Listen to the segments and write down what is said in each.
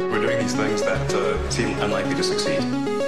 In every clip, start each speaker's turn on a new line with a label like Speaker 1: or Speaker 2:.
Speaker 1: We're doing these things that uh, seem unlikely to succeed.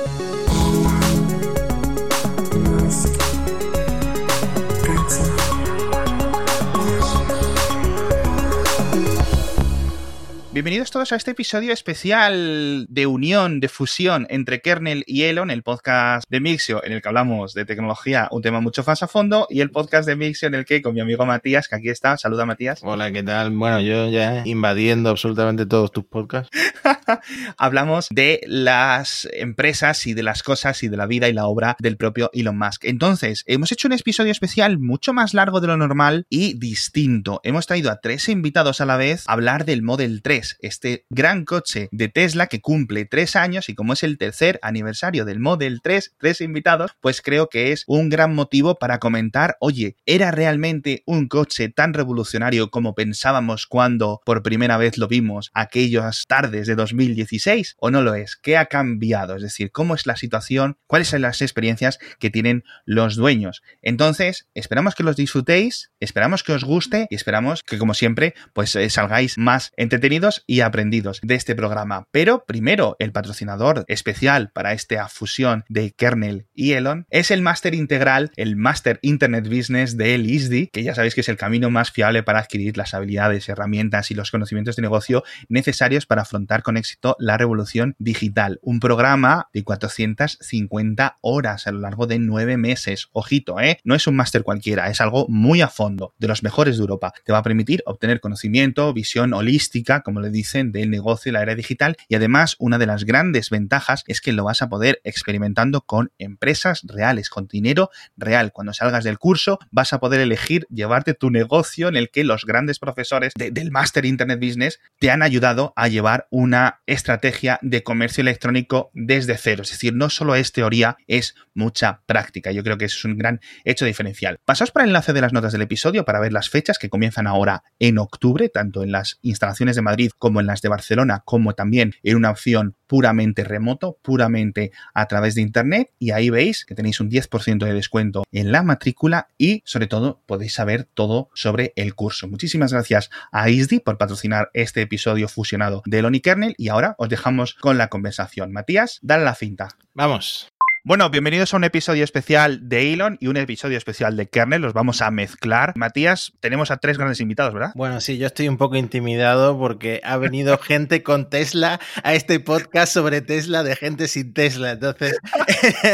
Speaker 2: Bienvenidos todos a este episodio especial de unión, de fusión entre Kernel y Elon, el podcast de Mixio en el que hablamos de tecnología, un tema mucho más a fondo, y el podcast de Mixio en el que con mi amigo Matías, que aquí está, saluda Matías.
Speaker 3: Hola, ¿qué tal? Bueno, yo ya invadiendo absolutamente todos tus podcasts.
Speaker 2: hablamos de las empresas y de las cosas y de la vida y la obra del propio Elon Musk. Entonces, hemos hecho un episodio especial mucho más largo de lo normal y distinto. Hemos traído a tres invitados a la vez a hablar del Model 3 este gran coche de Tesla que cumple tres años y como es el tercer aniversario del Model 3, tres invitados, pues creo que es un gran motivo para comentar, oye, ¿era realmente un coche tan revolucionario como pensábamos cuando por primera vez lo vimos aquellas tardes de 2016 o no lo es? ¿Qué ha cambiado? Es decir, ¿cómo es la situación? ¿Cuáles son las experiencias que tienen los dueños? Entonces, esperamos que los disfrutéis, esperamos que os guste y esperamos que como siempre, pues eh, salgáis más entretenidos y aprendidos de este programa. Pero primero, el patrocinador especial para esta fusión de Kernel y Elon es el máster integral, el Master Internet Business de el ISDI, que ya sabéis que es el camino más fiable para adquirir las habilidades, herramientas y los conocimientos de negocio necesarios para afrontar con éxito la revolución digital. Un programa de 450 horas a lo largo de nueve meses. Ojito, ¿eh? No es un máster cualquiera, es algo muy a fondo, de los mejores de Europa. Te va a permitir obtener conocimiento, visión holística, como le dicen, del negocio y la era digital. Y además, una de las grandes ventajas es que lo vas a poder experimentando con empresas reales, con dinero real. Cuando salgas del curso, vas a poder elegir llevarte tu negocio en el que los grandes profesores del Master Internet Business te han ayudado a llevar una estrategia de comercio electrónico desde cero. Es decir, no solo es teoría, es mucha práctica. Yo creo que es un gran hecho diferencial. Pasaos por el enlace de las notas del episodio para ver las fechas que comienzan ahora en octubre, tanto en las instalaciones de Madrid como en las de Barcelona, como también en una opción puramente remoto, puramente a través de Internet. Y ahí veis que tenéis un 10% de descuento en la matrícula y sobre todo podéis saber todo sobre el curso. Muchísimas gracias a ISDI por patrocinar este episodio fusionado de Elon y Kernel y ahora os dejamos con la conversación. Matías, dale la cinta.
Speaker 3: Vamos.
Speaker 2: Bueno, bienvenidos a un episodio especial de Elon y un episodio especial de Kernel. Los vamos a mezclar. Matías, tenemos a tres grandes invitados, ¿verdad?
Speaker 3: Bueno, sí, yo estoy un poco intimidado porque ha venido gente con Tesla a este podcast sobre Tesla de gente sin Tesla. Entonces,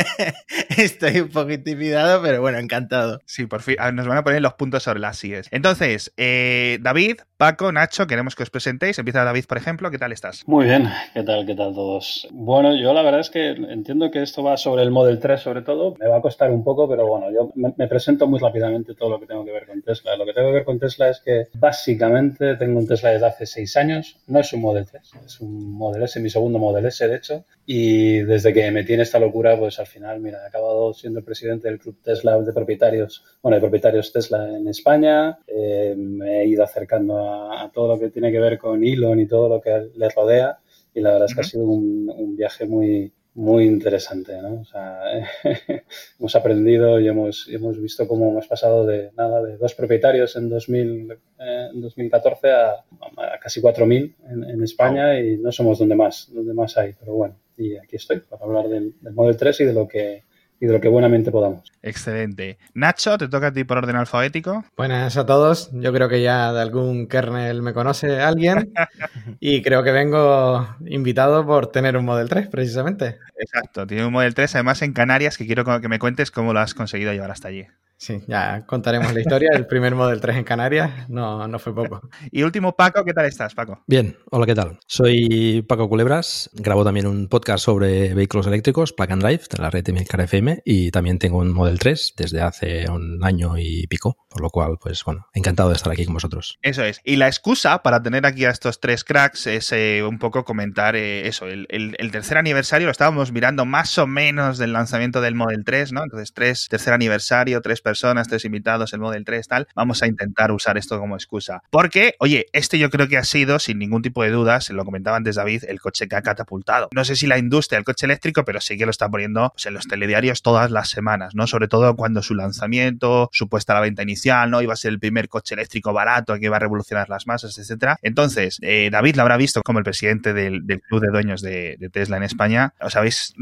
Speaker 3: estoy un poco intimidado, pero bueno, encantado.
Speaker 2: Sí, por fin nos van a poner los puntos sobre las síes. Entonces, eh, David, Paco, Nacho, queremos que os presentéis. Empieza David, por ejemplo. ¿Qué tal estás?
Speaker 4: Muy bien. ¿Qué tal? ¿Qué tal todos? Bueno, yo la verdad es que entiendo que esto va sobre el Model 3 sobre todo. Me va a costar un poco, pero bueno, yo me, me, presento muy rápidamente todo lo que tengo que ver con Tesla. Lo que tengo que ver con Tesla es que básicamente tengo un Tesla desde hace seis años. No es un Model 3, es un Model S, mi segundo Model S, de hecho. Y desde que me en esta locura, pues al final, mira, he acabado siendo el presidente del club Tesla de propietarios, bueno, de propietarios Tesla en España. Eh, me he ido acercando a, a, todo lo que tiene que ver con Elon y todo lo que le rodea. Y la verdad es que uh -huh. ha sido un, un viaje muy, muy interesante, ¿no? O sea, hemos aprendido y hemos, hemos visto cómo hemos pasado de nada, de dos propietarios en, 2000, eh, en 2014 a, a casi 4.000 en, en, España y no somos donde más, donde más hay, pero bueno, y aquí estoy para hablar del, del Model 3 y de lo que y de lo que buenamente podamos.
Speaker 2: Excelente. Nacho, te toca a ti por orden alfabético.
Speaker 5: Buenas a todos. Yo creo que ya de algún kernel me conoce alguien y creo que vengo invitado por tener un Model 3, precisamente.
Speaker 2: Exacto, tiene un Model 3, además en Canarias, que quiero que me cuentes cómo lo has conseguido llevar hasta allí.
Speaker 5: Sí, ya contaremos la historia. El primer Model 3 en Canarias no, no fue poco.
Speaker 2: Y último, Paco, ¿qué tal estás, Paco?
Speaker 6: Bien, hola, ¿qué tal? Soy Paco Culebras, grabo también un podcast sobre vehículos eléctricos, Plug and Drive, de la red de Milcar FM, y también tengo un Model 3 desde hace un año y pico, por lo cual, pues bueno, encantado de estar aquí con vosotros.
Speaker 2: Eso es. Y la excusa para tener aquí a estos tres cracks es eh, un poco comentar eh, eso, el, el, el, tercer aniversario lo estábamos mirando más o menos del lanzamiento del Model 3, ¿no? Entonces, tres, tercer aniversario, tres personas, tres invitados, el Model 3, tal, vamos a intentar usar esto como excusa. Porque, oye, este yo creo que ha sido, sin ningún tipo de dudas, se lo comentaba antes David, el coche que ha catapultado. No sé si la industria del coche eléctrico, pero sí que lo está poniendo pues, en los telediarios todas las semanas, ¿no? Sobre todo cuando su lanzamiento, supuesta la venta inicial, ¿no? Iba a ser el primer coche eléctrico barato que iba a revolucionar las masas, etcétera. Entonces, eh, David lo habrá visto como el presidente del, club de dueños de, Tesla en España. ¿Os habéis,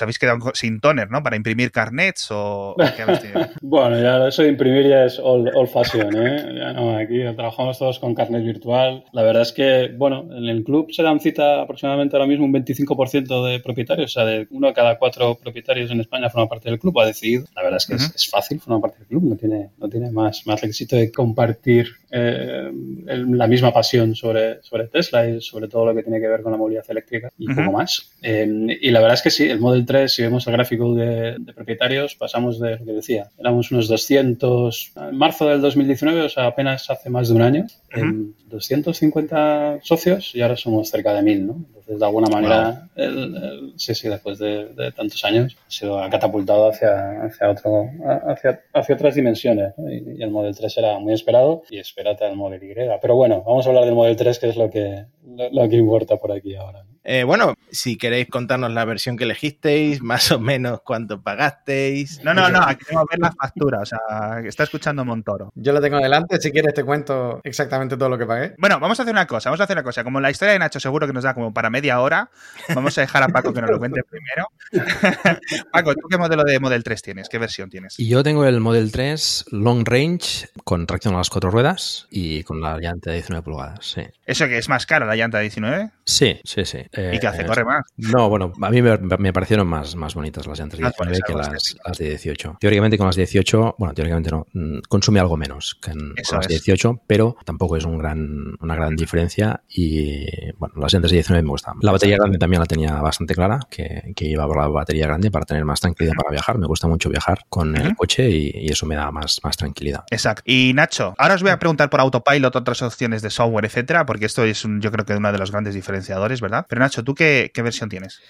Speaker 2: habéis quedado sin toner, ¿no? Para imprimir carnets o, ¿qué
Speaker 4: bueno, ya eso de imprimir ya es old, old fashion, ¿eh? Ya no, aquí trabajamos todos con carnet virtual. La verdad es que, bueno, en el club se dan cita aproximadamente ahora mismo un 25% de propietarios, o sea, de uno de cada cuatro propietarios en España forma parte del club, ha decidido. La verdad es que uh -huh. es, es, fácil formar parte del club, no tiene, no tiene más, más requisito de compartir eh, el, la misma pasión sobre, sobre Tesla y sobre todo lo que tiene que ver con la movilidad eléctrica y uh -huh. poco más. Eh, y la verdad es que sí, el Model 3, si vemos el gráfico de, de, propietarios, pasamos de lo que decía, éramos unos 200 en marzo del 2019, o sea, apenas hace más de un año, uh -huh. en 250 socios y ahora somos cerca de 1000, ¿no? Entonces, de alguna manera, wow. el, el, sí, sí, después de, de, tantos años, ha sido catapultado hacia, hacia, otro, hacia, hacia otras dimensiones. ¿no? Y, y, el Model 3 era muy esperado y espérate al Model Y. Pero bueno, vamos a hablar del Model 3, que es lo que, lo, lo que importa por aquí ahora.
Speaker 3: Eh, bueno, si queréis contarnos la versión que elegisteis, más o menos cuánto pagasteis.
Speaker 2: No, no, no, aquí tengo que ver la factura, o sea, está escuchando Montoro.
Speaker 5: Yo lo tengo delante, si quieres te cuento exactamente todo lo que pagué.
Speaker 2: Bueno, vamos a hacer una cosa, vamos a hacer una cosa. Como la historia de Nacho seguro que nos da como para media hora, vamos a dejar a Paco que nos lo cuente primero. Paco, ¿tú qué modelo de Model 3 tienes? ¿Qué versión tienes?
Speaker 6: Yo tengo el Model 3 Long Range con tracción a las cuatro ruedas y con la llanta de 19 pulgadas, sí.
Speaker 2: ¿Eso que es más caro, la llanta de 19?
Speaker 6: Sí, sí, sí.
Speaker 2: Eh, ¿Y qué hace? ¿Corre más?
Speaker 6: No, bueno, a mí me, me parecieron más, más bonitas las de 19 ah, que las, las, de 18. Teóricamente con las de 18, bueno, teóricamente no, mm, consume algo menos que en, con las de 18, pero tampoco es un gran, una gran diferencia y, bueno, las llantas de 19 me gustan. La batería grande también la tenía bastante clara, que, que iba por la batería grande para tener más tranquilidad para viajar. Me gusta mucho viajar con el coche y, y, eso me da más, más tranquilidad.
Speaker 2: Exacto. Y Nacho, ahora os voy a preguntar por Autopilot, otras opciones de software, etcétera, porque esto es un, yo creo que uno de los grandes diferenciadores, ¿verdad? Pero Nacho, ¿tú qué, versión tienes?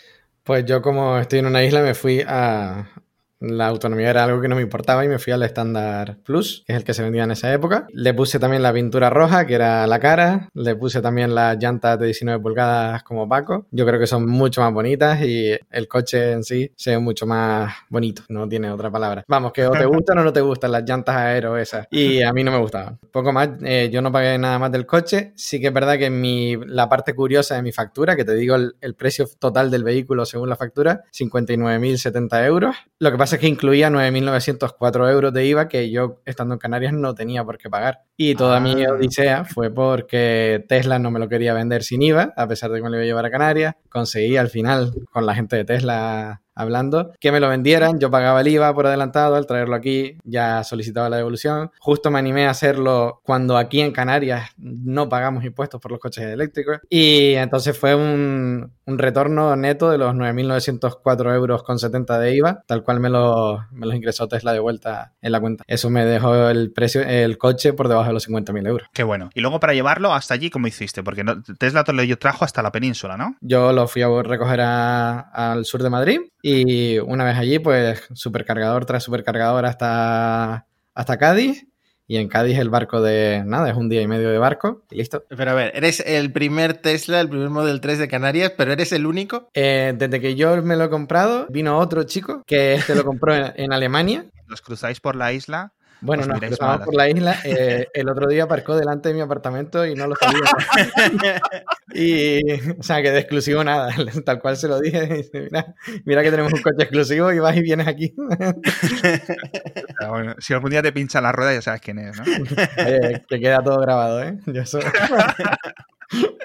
Speaker 5: Pues yo como estoy en una isla me fui a, la autonomía era algo que no me importaba y me fui al estándar Plus, que es el que se vendía en esa época. Le puse también la pintura roja, que era la cara. Le puse también las llantas de 19 pulgadas como Paco. Yo creo que son mucho más bonitas y el coche en sí se mucho más bonito. No tiene otra palabra. Vamos, que o te gustan o no te gustan las llantas aero esas. Y a mí no me gustaban. Poco más, eh, yo no pagué nada más del coche. Sí que es verdad que mi, la parte curiosa de mi factura, que te digo el, el precio total del vehículo según la factura, 59.070 euros. Lo que pasa es que incluía 9.904 euros de IVA que yo, estando en Canarias, no tenía por qué pagar. Y toda ah. mi odisea fue porque Tesla no me lo quería vender sin IVA, a pesar de que me lo iba a llevar a Canarias. Conseguí al final, con la gente de Tesla hablando, que me lo vendieran, yo pagaba el IVA por adelantado, al traerlo aquí ya solicitaba la devolución. Justo me animé a hacerlo cuando aquí en Canarias no pagamos impuestos por los coches eléctricos y entonces fue un, un retorno neto de los 9.904 euros con 70 de IVA, tal cual me lo, me los ingresó Tesla de vuelta en la cuenta. Eso me dejó el precio, el coche por debajo de los 50.000 euros.
Speaker 2: Qué bueno. Y luego para llevarlo hasta allí, ¿cómo hiciste? Porque no, Tesla te lo trajo hasta la península, ¿no?
Speaker 5: Yo lo fui a recoger a, al sur de Madrid y una vez allí, pues supercargador tras supercargador hasta, hasta Cádiz. Y en Cádiz el barco de nada, es un día y medio de barco y listo.
Speaker 3: Pero a ver, eres el primer Tesla, el primer Model 3 de Canarias, pero eres el único.
Speaker 5: Eh, desde que yo me lo he comprado, vino otro chico que este lo compró en, en Alemania.
Speaker 2: Los cruzáis por la isla
Speaker 5: bueno, nos cruzamos por la isla. Eh, el otro día aparcó delante de mi apartamento y no lo sabía. y, o sea, que de exclusivo nada. Tal cual se lo dije. Mira, mira que tenemos un coche exclusivo y vas y vienes aquí.
Speaker 2: bueno, si algún día te pincha la rueda, ya sabes quién es, ¿no?
Speaker 5: Eh, que queda todo grabado, ¿eh? Yo soy...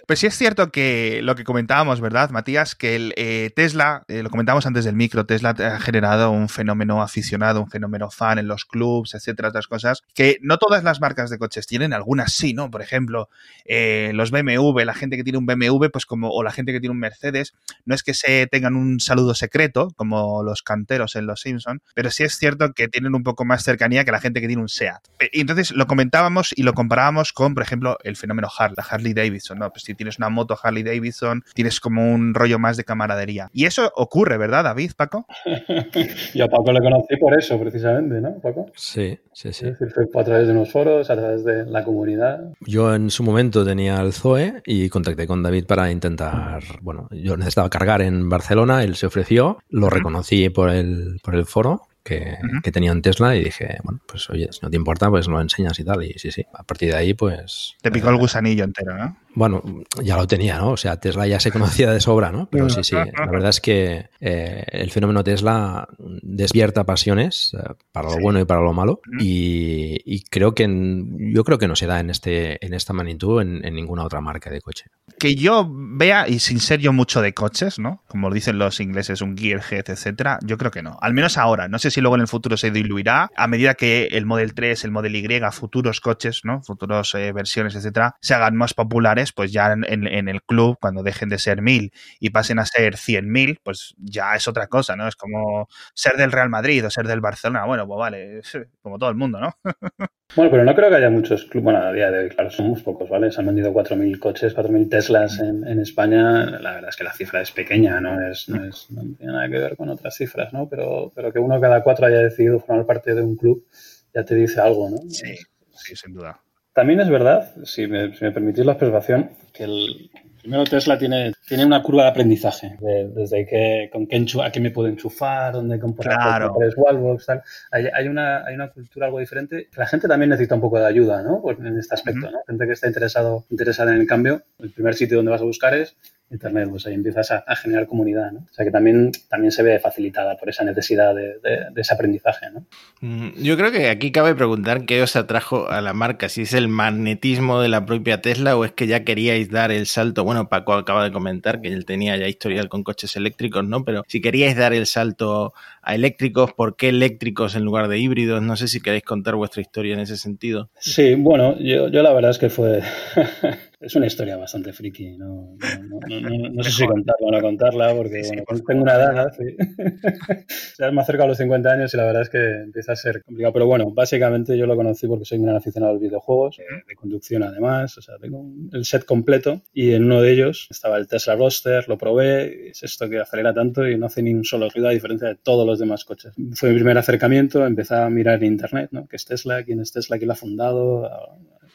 Speaker 2: Pues sí es cierto que lo que comentábamos, ¿verdad, Matías? Que el eh, Tesla, eh, lo comentábamos antes del micro, Tesla ha generado un fenómeno aficionado, un fenómeno fan en los clubs, etcétera, otras cosas, que no todas las marcas de coches tienen, algunas sí, ¿no? Por ejemplo, eh, los BMW, la gente que tiene un BMW, pues como, o la gente que tiene un Mercedes, no es que se tengan un saludo secreto, como los canteros en Los Simpson, pero sí es cierto que tienen un poco más cercanía que la gente que tiene un SEAT. Y entonces lo comentábamos y lo comparábamos con, por ejemplo, el fenómeno Harley, Harley Davidson, no, pues si tienes una moto Harley Davidson, tienes como un rollo más de camaradería. Y eso ocurre, ¿verdad, David, Paco?
Speaker 4: Yo a Paco le conocí por eso, precisamente, ¿no, Paco?
Speaker 6: Sí, sí, sí.
Speaker 4: Es decir, fue a través de unos foros, a través de la comunidad.
Speaker 6: Yo en su momento tenía el Zoe y contacté con David para intentar, bueno, yo necesitaba cargar en Barcelona, él se ofreció, lo reconocí por el, por el foro que, que tenía en Tesla y dije, bueno, pues oye, si no te importa, pues lo enseñas y tal. Y sí, sí, a partir de ahí, pues...
Speaker 2: Te picó el gusanillo entero, ¿no?
Speaker 6: Bueno, ya lo tenía, ¿no? O sea, Tesla ya se conocía de sobra, ¿no? Pero sí, sí, la verdad es que eh, el fenómeno Tesla despierta pasiones eh, para lo
Speaker 2: Sí.
Speaker 6: bueno y para lo malo y, y creo que en- yo creo que no se da en este en esta magnitud en, en ninguna otra marca de coche.
Speaker 2: que yo vea, y sin ser yo mucho de coches, ¿no? Como dicen los ingleses, un gearhead, etcétera, yo creo que no. Al menos ahora. No sé si luego en el futuro se diluirá a medida que el Model 3, el Model Y, futuros coches, ¿no? Futuros eh, versiones, etcétera, se hagan más populares, pues ya en, el club, cuando dejen de ser 1000 y pasen a ser 100.000, pues ya es otra cosa, ¿no? Es como ser del Real Madrid o ser del Barcelona. Bueno, pues vale, como todo el mundo, ¿no?
Speaker 4: Bueno, pero no creo que haya muchos clubes. Bueno, a día de hoy, claro, somos pocos, ¿vale? Se han vendido 4.000 coches, 4.000 Teslas en, en España. La verdad es que la cifra es pequeña, ¿no? Es, no, es- no tiene nada que ver con otras cifras, ¿no? Pero, pero que uno cada cuatro haya decidido formar parte de un club ya te dice algo, ¿no?
Speaker 2: Sí, sí, sin duda.
Speaker 4: También es verdad, si me, si me permitís la observación, que el primero Tesla tiene, tiene una curva de aprendizaje, de- desde que, con qué enchu- a qué me puedo enchufar, dónde comprar
Speaker 2: Claro.
Speaker 4: wallbox, tal. Hay, hay una, hay una cultura algo diferente. La gente también necesita un poco de ayuda, ¿no? Pues en este aspecto,
Speaker 2: Ujú.
Speaker 4: ¿no? Gente que está interesado, interesada en el cambio, el primer sitio donde vas a buscar es Internet, pues ahí empiezas a, a generar comunidad, ¿no? O sea que también, también se ve facilitada por esa necesidad de, de- de ese aprendizaje, ¿no?
Speaker 3: Mm, Yo creo que aquí cabe preguntar qué os atrajo a la marca, si es el magnetismo de la propia Tesla o es que ya queríais dar el salto. Bueno, Paco acaba de comentar que él tenía ya historial con coches eléctricos, ¿no? Pero si queríais dar el salto a eléctricos, ¿por qué eléctricos en lugar de híbridos? No sé si queréis contar vuestra historia en ese sentido.
Speaker 4: Sí, bueno, yo, yo la verdad es que fue. es una historia bastante friki. No, no, no, no- no sé si contarla o no contarla, porque
Speaker 2: Sí, sí,
Speaker 4: bueno,
Speaker 2: por
Speaker 4: tengo una edad, sí. ya más cerca de los 50 años y la verdad es que empieza a ser complicado. Pero bueno, básicamente yo lo conocí porque soy un gran aficionado a los videojuegos, de conducción además. O sea, tengo el set completo y en uno de ellos estaba el Tesla Roadster, lo probé. Es esto que acelera tanto y no hace ni un solo ruido a diferencia de todos los demás coches. Fue mi primer acercamiento, empecé a mirar en internet, ¿no? ¿Qué es Tesla? ¿Quién es Tesla? ¿Quién lo ha fundado?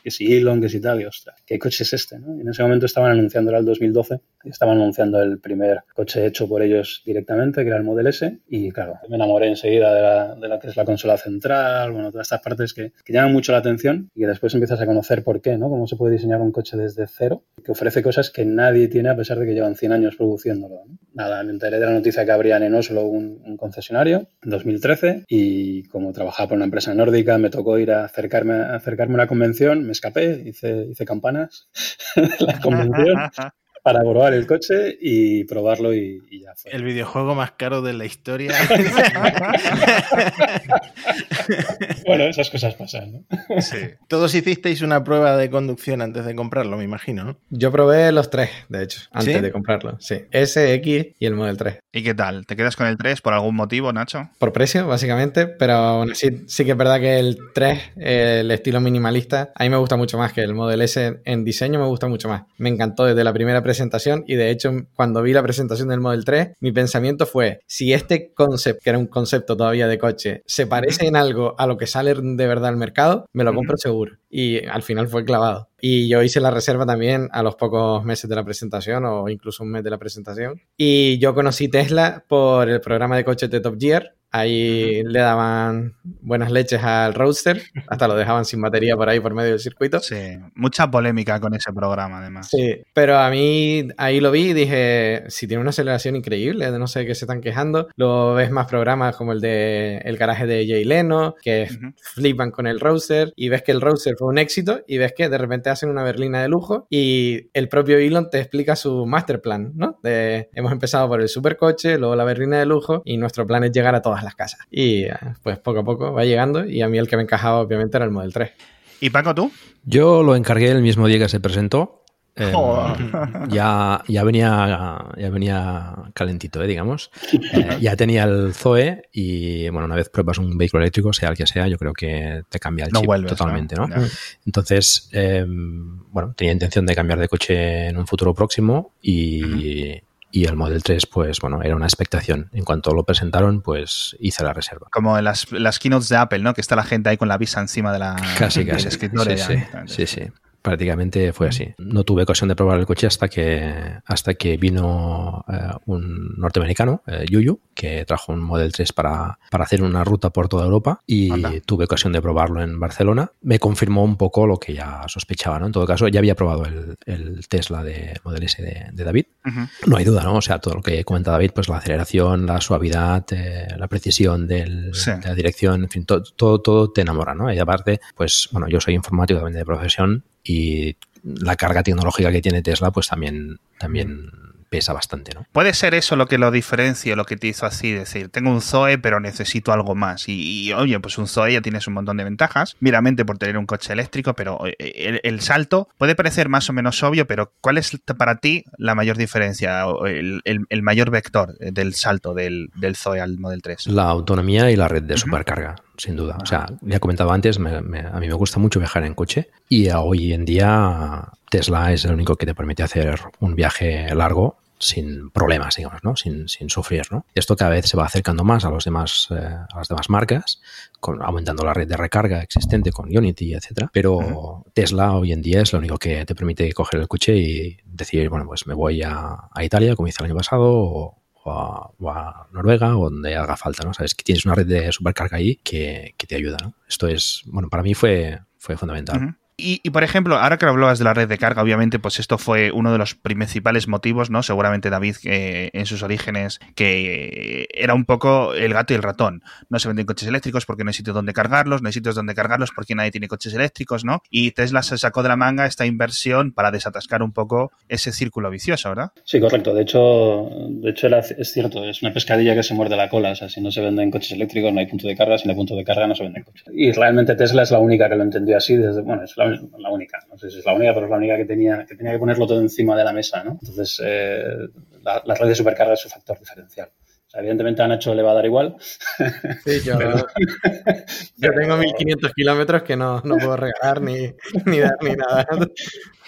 Speaker 4: Que si Elon, que si tal, y ostras, ¿qué coche es este? ¿no? Y en ese momento estaban anunciando, el 2012, y estaban anunciando el primer coche hecho por ellos directamente, que era el Model S, y claro, me enamoré enseguida de la, de la que es la consola central, bueno, todas estas partes que, que llaman mucho la atención y que después empiezas a conocer por qué, ¿no? Cómo se puede diseñar un coche desde cero, que ofrece cosas que nadie tiene a pesar de que llevan 100 años produciéndolo. ¿no? Nada, me enteré de la noticia que abrían en Oslo un, un concesionario en 2013 y como trabajaba por una empresa nórdica me tocó ir a acercarme, a acercarme a una convención, me escapé, hice, hice campanas en la convención para probar el coche y probarlo y, y ya fue.
Speaker 3: El videojuego más caro de la historia.
Speaker 4: bueno, esas cosas pasan, ¿no?
Speaker 2: Sí.
Speaker 3: Todos hicisteis una prueba de conducción antes de comprarlo, me imagino, ¿no?
Speaker 5: Yo probé los tres, de hecho, antes
Speaker 3: ¿Sí?
Speaker 5: de comprarlo. Sí. S, X y el Model 3.
Speaker 2: ¿Y qué tal? ¿Te quedas con el 3 por algún motivo, Nacho?
Speaker 5: Por precio, básicamente, pero aún así sí que es verdad que el 3, eh, el estilo minimalista, a mí me gusta mucho más que el Model S en diseño, me gusta mucho más. Me encantó desde la primera presentación y de hecho cuando vi la presentación del Model 3, mi pensamiento fue, si este concept, que era un concepto todavía de coche, se parece en algo a lo que sale de verdad al mercado, me lo compro seguro. Y al final fue clavado. Y yo hice la reserva también a los pocos meses de la presentación o incluso un mes de la presentación. Y yo conocí Tesla por el programa de coches de Top Gear. Ahí le daban buenas leches al Roadster, hasta lo dejaban sin batería por ahí por medio del circuito.
Speaker 2: Sí, mucha polémica con ese programa, además.
Speaker 5: Sí, pero a mí ahí lo vi y dije, si tiene una aceleración increíble, de no sé qué se están quejando, lo ves más programas como el de El garaje de Jay Leno, que
Speaker 2: Ujú.
Speaker 5: flipan con el Roadster y ves que el Roadster fue un éxito y ves que de repente hacen una berlina de lujo y el propio Elon te explica su master plan, ¿no? De, hemos empezado por el supercoche, luego la berlina de lujo y nuestro plan es llegar a todas las casas. Y eh, pues poco a poco va llegando y a mí el que me encajaba obviamente era el Model 3.
Speaker 2: ¿Y Paco, tú?
Speaker 6: Yo lo encargué el mismo día que se presentó eh,
Speaker 2: Joder.
Speaker 6: ya, ya, venía, ya venía calentito, eh, digamos. Eh, ya tenía el Zoe y, bueno, una vez pruebas un vehículo eléctrico, sea el que sea, yo creo que te cambia el
Speaker 2: No
Speaker 6: chip
Speaker 2: vuelves,
Speaker 6: totalmente,
Speaker 2: ¿no?
Speaker 6: Entonces, eh, bueno, tenía intención de cambiar de coche en un futuro próximo y, y el Model 3, pues bueno, era una expectación. En cuanto lo presentaron, pues hice la reserva.
Speaker 2: Como en las, las keynotes de Apple, ¿no? Que está la gente ahí con la visa encima de la,
Speaker 6: Casi,
Speaker 2: del
Speaker 6: casi.
Speaker 2: escritorio.
Speaker 6: sí,
Speaker 2: ya.
Speaker 6: sí, sí, sí. Prácticamente fue así. No tuve ocasión de probar el coche hasta que, hasta que vino eh, un norteamericano, eh, Yuyu, que trajo un Model 3 para, para hacer una ruta por toda Europa y
Speaker 2: Anda.
Speaker 6: tuve ocasión de probarlo en Barcelona. Me confirmó un poco lo que ya sospechaba, ¿no? En todo caso, ya había probado el, el Tesla de Model S de, de David. No hay duda, ¿no? O sea, todo lo que comenta David, pues la aceleración, la suavidad, eh, la precisión del-
Speaker 2: Sí.
Speaker 6: de la dirección, en fin, to- todo, todo te enamora, ¿no? Y aparte, pues bueno, yo soy informático también de profesión y la carga tecnológica que tiene Tesla, pues también, también pesa bastante, ¿no?
Speaker 2: Puede ser eso lo que lo diferencia, lo que te hizo así, decir, tengo un Zoe, pero necesito algo más. Y, y, oye, pues un Zoe ya tienes un montón de ventajas, meramente por tener un coche eléctrico, pero eh, el, el salto puede parecer más o menos obvio, pero ¿cuál es para ti la mayor diferencia, o el, el- el mayor vector del salto del, del Zoe al Model 3?
Speaker 6: La autonomía y la red de supercarga, sin duda. O sea, ya he comentado antes, me- me- a mí me gusta mucho viajar en coche y hoy en día Tesla es el único que te permite hacer un viaje largo sin problemas, digamos, ¿no? Sin, sin sufrir, ¿no? Esto cada vez se va acercando más a los demás, eh, a las demás marcas, con, aumentando la red de recarga existente con Unity, etcétera. Pero Tesla hoy en día es lo único que te permite coger el coche y decir, bueno, pues me voy a, a Italia, como hice el año pasado, o, o a, o a Noruega o donde haga falta, ¿no? Sabes que tienes una red de supercarga ahí que, que te ayuda, ¿no? Esto es, bueno, para mí fue, fue fundamental.
Speaker 2: Y, y, por ejemplo, ahora que hablabas de la red de carga, obviamente, pues esto fue uno de los principales motivos, ¿no? Seguramente David, eh, en sus orígenes, que era un poco el gato y el ratón. No se venden coches eléctricos porque no hay sitios donde cargarlos, no hay sitios donde cargarlos porque nadie tiene coches eléctricos, ¿no? Y Tesla se sacó de la manga esta inversión para desatascar un poco ese círculo vicioso, ¿verdad?
Speaker 4: Sí, correcto. De hecho, de hecho es cierto, es una pescadilla que se muerde la cola. O sea, si no se venden coches eléctricos, no hay punto de carga. Si no hay punto de carga, no se venden coches. Y realmente Tesla es la única que lo entendió así. Desde, bueno, es la, la única. No sé si es la única, pero es la única que tenía que, tenía que ponerlo todo encima de la mesa. ¿no? Entonces, eh, la, la red de supercarga es su factor diferencial. O sea, evidentemente a Nacho le va a dar igual.
Speaker 5: Sí, yo, yo tengo 1500 kilómetros que no, no puedo regalar ni, ni dar ni nada.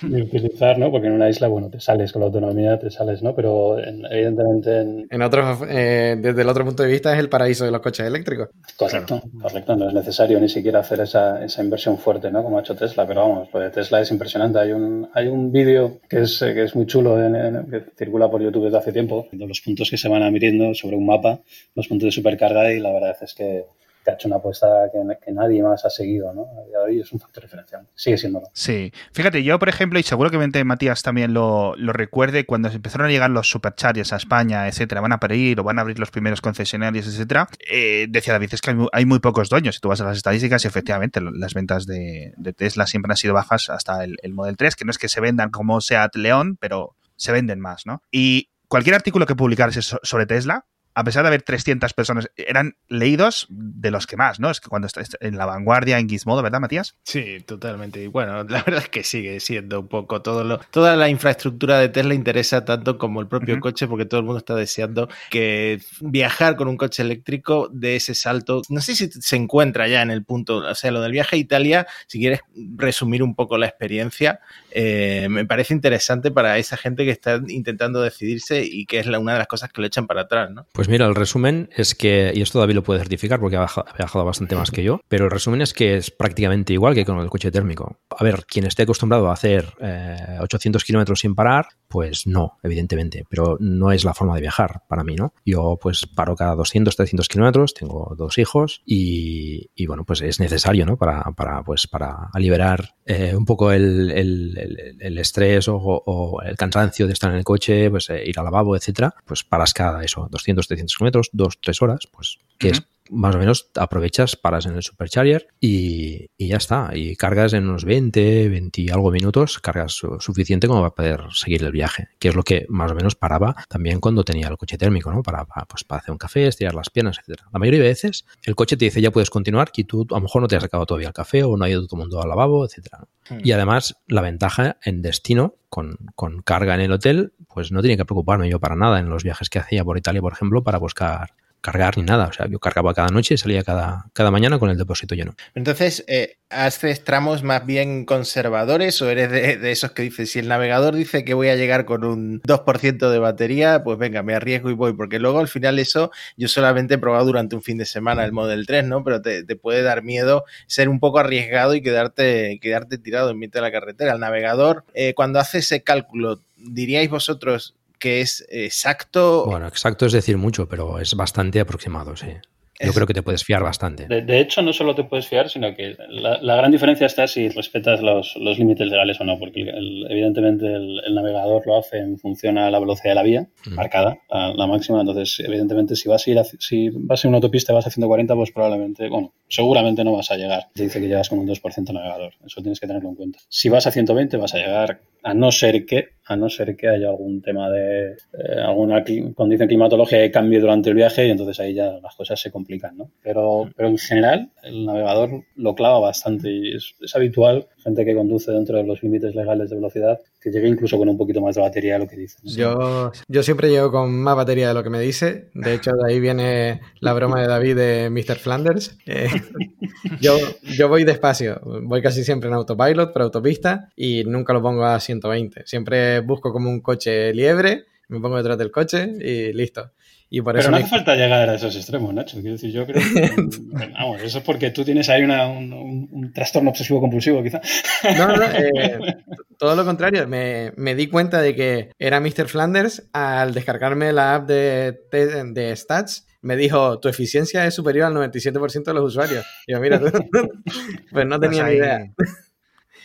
Speaker 4: ni utilizar, ¿no? Porque en una isla, bueno, te sales con la autonomía, te sales, ¿no? Pero en- evidentemente en,
Speaker 5: En otros, eh, desde el otro punto de vista es el paraíso de los coches eléctricos.
Speaker 4: Correcto, correcto. No es necesario ni siquiera hacer esa, esa inversión fuerte, ¿no? Como ha hecho Tesla, pero vamos, lo de Tesla es impresionante. Hay un, hay un vídeo que es, que es muy chulo, en- que circula por YouTube desde hace tiempo, de los puntos que se van midiendo sobre un mapa, los puntos de supercarga, y la verdad es que, que ha hecho una apuesta que, que nadie más ha seguido, ¿no? Hoy es un factor diferencial. Sigue siéndolo.
Speaker 2: Sí. Fíjate, yo, por ejemplo, y seguramente Matías también lo, lo recuerde, cuando empezaron a llegar los superchargers a España, etcétera, van a parir o van a abrir los primeros concesionarios, etcétera, eh, decía David, es que hay muy, pocos dueños. Si tú vas a las estadísticas, efectivamente, lo- las ventas de, Tesla siempre han sido bajas hasta el, el Model 3, que no es que se vendan como Seat León, pero se venden más, ¿no? Y cualquier artículo que publicaras so- sobre Tesla, a pesar de haber 300 personas, eran leídos de los que más, ¿no? Es que cuando estás en la vanguardia, en Gizmodo, ¿verdad, Matías?
Speaker 3: Sí, totalmente. Y bueno, la verdad es que sigue siendo un poco todo lo, toda la infraestructura de Tesla interesa tanto como el propio coche, porque todo el mundo está deseando que viajar con un coche eléctrico de ese salto. No sé si se encuentra ya en el punto, o sea, lo del viaje a Italia, si quieres resumir un poco la experiencia, eh, me parece interesante para esa gente que está intentando decidirse y que es la, una de las cosas que le echan para atrás, ¿no?
Speaker 6: Pues mira, el resumen es que, y esto David lo puede certificar porque ha viajado bastante más que yo, pero el resumen es que es prácticamente igual que con el coche térmico. A ver, quien esté acostumbrado a hacer eh, 800 kilómetros sin parar, pues no, evidentemente, pero no es la forma de viajar para mí, ¿no? Yo pues paro cada 200, 300 kilómetros, tengo dos hijos y, bueno, pues es necesario, ¿no? Para, pues, para liberar eh, un poco el, estrés o, o el cansancio de estar en el coche, pues eh, ir al lavabo, etcétera, pues paras cada eso, 200, 300 kilómetros, dos, tres horas, pues que es más o menos aprovechas, paras en el supercharger y, y ya está. Y cargas en unos 20, 20 y algo minutos, cargas su- suficiente como para poder seguir el viaje, que es lo que más o menos paraba también cuando tenía el coche térmico, ¿no? Para, para, pues, para hacer un café, estirar las piernas, etcétera. La mayoría de veces el coche te dice ya puedes continuar y tú a lo mejor no te has sacado todavía el café o no ha ido todo el mundo al lavabo, etcétera. Y además, la ventaja en destino, con, con carga en el hotel, pues no tenía que preocuparme yo para nada en los viajes que hacía por Italia, por ejemplo, para buscar cargar ni nada. O sea, yo cargaba cada noche y salía cada, cada mañana con el depósito lleno.
Speaker 3: Entonces, eh, ¿haces tramos más bien conservadores o eres de, esos que dices, si el navegador dice que voy a llegar con un 2% de batería, pues venga, me arriesgo y voy? Porque luego al final eso, yo solamente he probado durante un fin de semana el Model 3, ¿no? Pero te, te puede dar miedo ser un poco arriesgado y quedarte, quedarte tirado en mitad de la carretera. El navegador, eh, cuando hace ese cálculo, diríais vosotros, que es exacto.
Speaker 6: Bueno, exacto es decir mucho, pero es bastante aproximado, sí. Yo es... creo que te puedes fiar bastante.
Speaker 4: De, de, hecho, no solo te puedes fiar, sino que la, la gran diferencia está si respetas los, los, límites legales o no, porque el, evidentemente el, el, navegador lo hace en función a la velocidad de la vía mm. marcada, a la máxima. Entonces, evidentemente, si vas a ir a, si vas en una autopista y vas a 140, pues probablemente, bueno, seguramente no vas a llegar. Te dice que llegas con un 2% navegador. Eso tienes que tenerlo en cuenta. Si vas a 120, vas a llegar a no ser que a no ser que haya algún tema de eh, alguna condición climatológica que cambie durante el viaje y entonces ahí ya las cosas se complican, ¿no? Pero, pero en general el navegador lo clava bastante y es, es, habitual, gente que conduce dentro de los límites legales de velocidad, que llegue incluso con un poquito más de batería de lo que dice.
Speaker 5: Yo, yo siempre llego con más batería de lo que me dice, de hecho de ahí viene la broma de David de Mr. Flanders. Eh, yo, yo voy despacio, voy casi siempre en autopilot, por autopista y nunca lo pongo a 120, siempre busco como un coche liebre, me pongo detrás del coche y listo. Y por
Speaker 4: Pero
Speaker 5: eso
Speaker 4: no
Speaker 5: me...
Speaker 4: hace falta llegar a esos extremos, Nacho. Quiero decir, yo creo que. vamos, eso es porque tú tienes ahí una, un, un, un, trastorno obsesivo compulsivo, quizá.
Speaker 5: No, no, eh, todo lo contrario. Me, me, di cuenta de que era Mr. Flanders al descargarme la app de, de, de Stats. Me dijo, tu eficiencia es superior al 97% de los usuarios. Y yo, mira, pues no tenía ni idea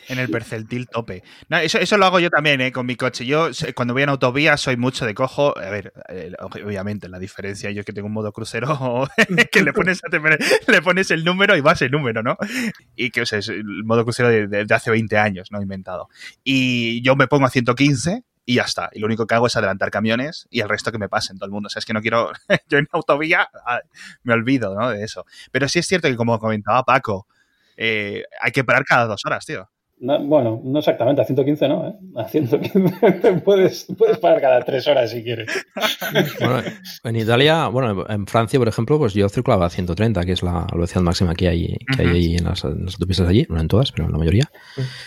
Speaker 2: en el percentil tope. Eso, eso, lo hago yo también, ¿eh? Con mi coche. Yo, cuando voy en autovía, soy mucho de cojo. A ver, obviamente, la diferencia, yo es que tengo un modo crucero que le pones, le pones el número y va ese número, ¿no? Y que es el modo crucero de, hace 20 años, ¿no? Inventado. Y yo me pongo a 115 y ya está. Y lo único que hago es adelantar camiones y el resto que me pasen todo el mundo. O sea, es que no quiero. yo en autovía me olvido, ¿no? De eso. Pero sí es cierto que, como comentaba Paco, eh, hay que parar cada dos horas, tío.
Speaker 4: No, bueno, no exactamente, a 115 no, ¿eh? A 115 puedes, puedes parar cada tres horas si quieres.
Speaker 6: Bueno, en Italia, bueno, en Francia, por ejemplo, pues yo circulaba a 130, que es la velocidad máxima que hay, que uh -huh. hay en las, en las, autopistas allí, no en todas, pero en la mayoría.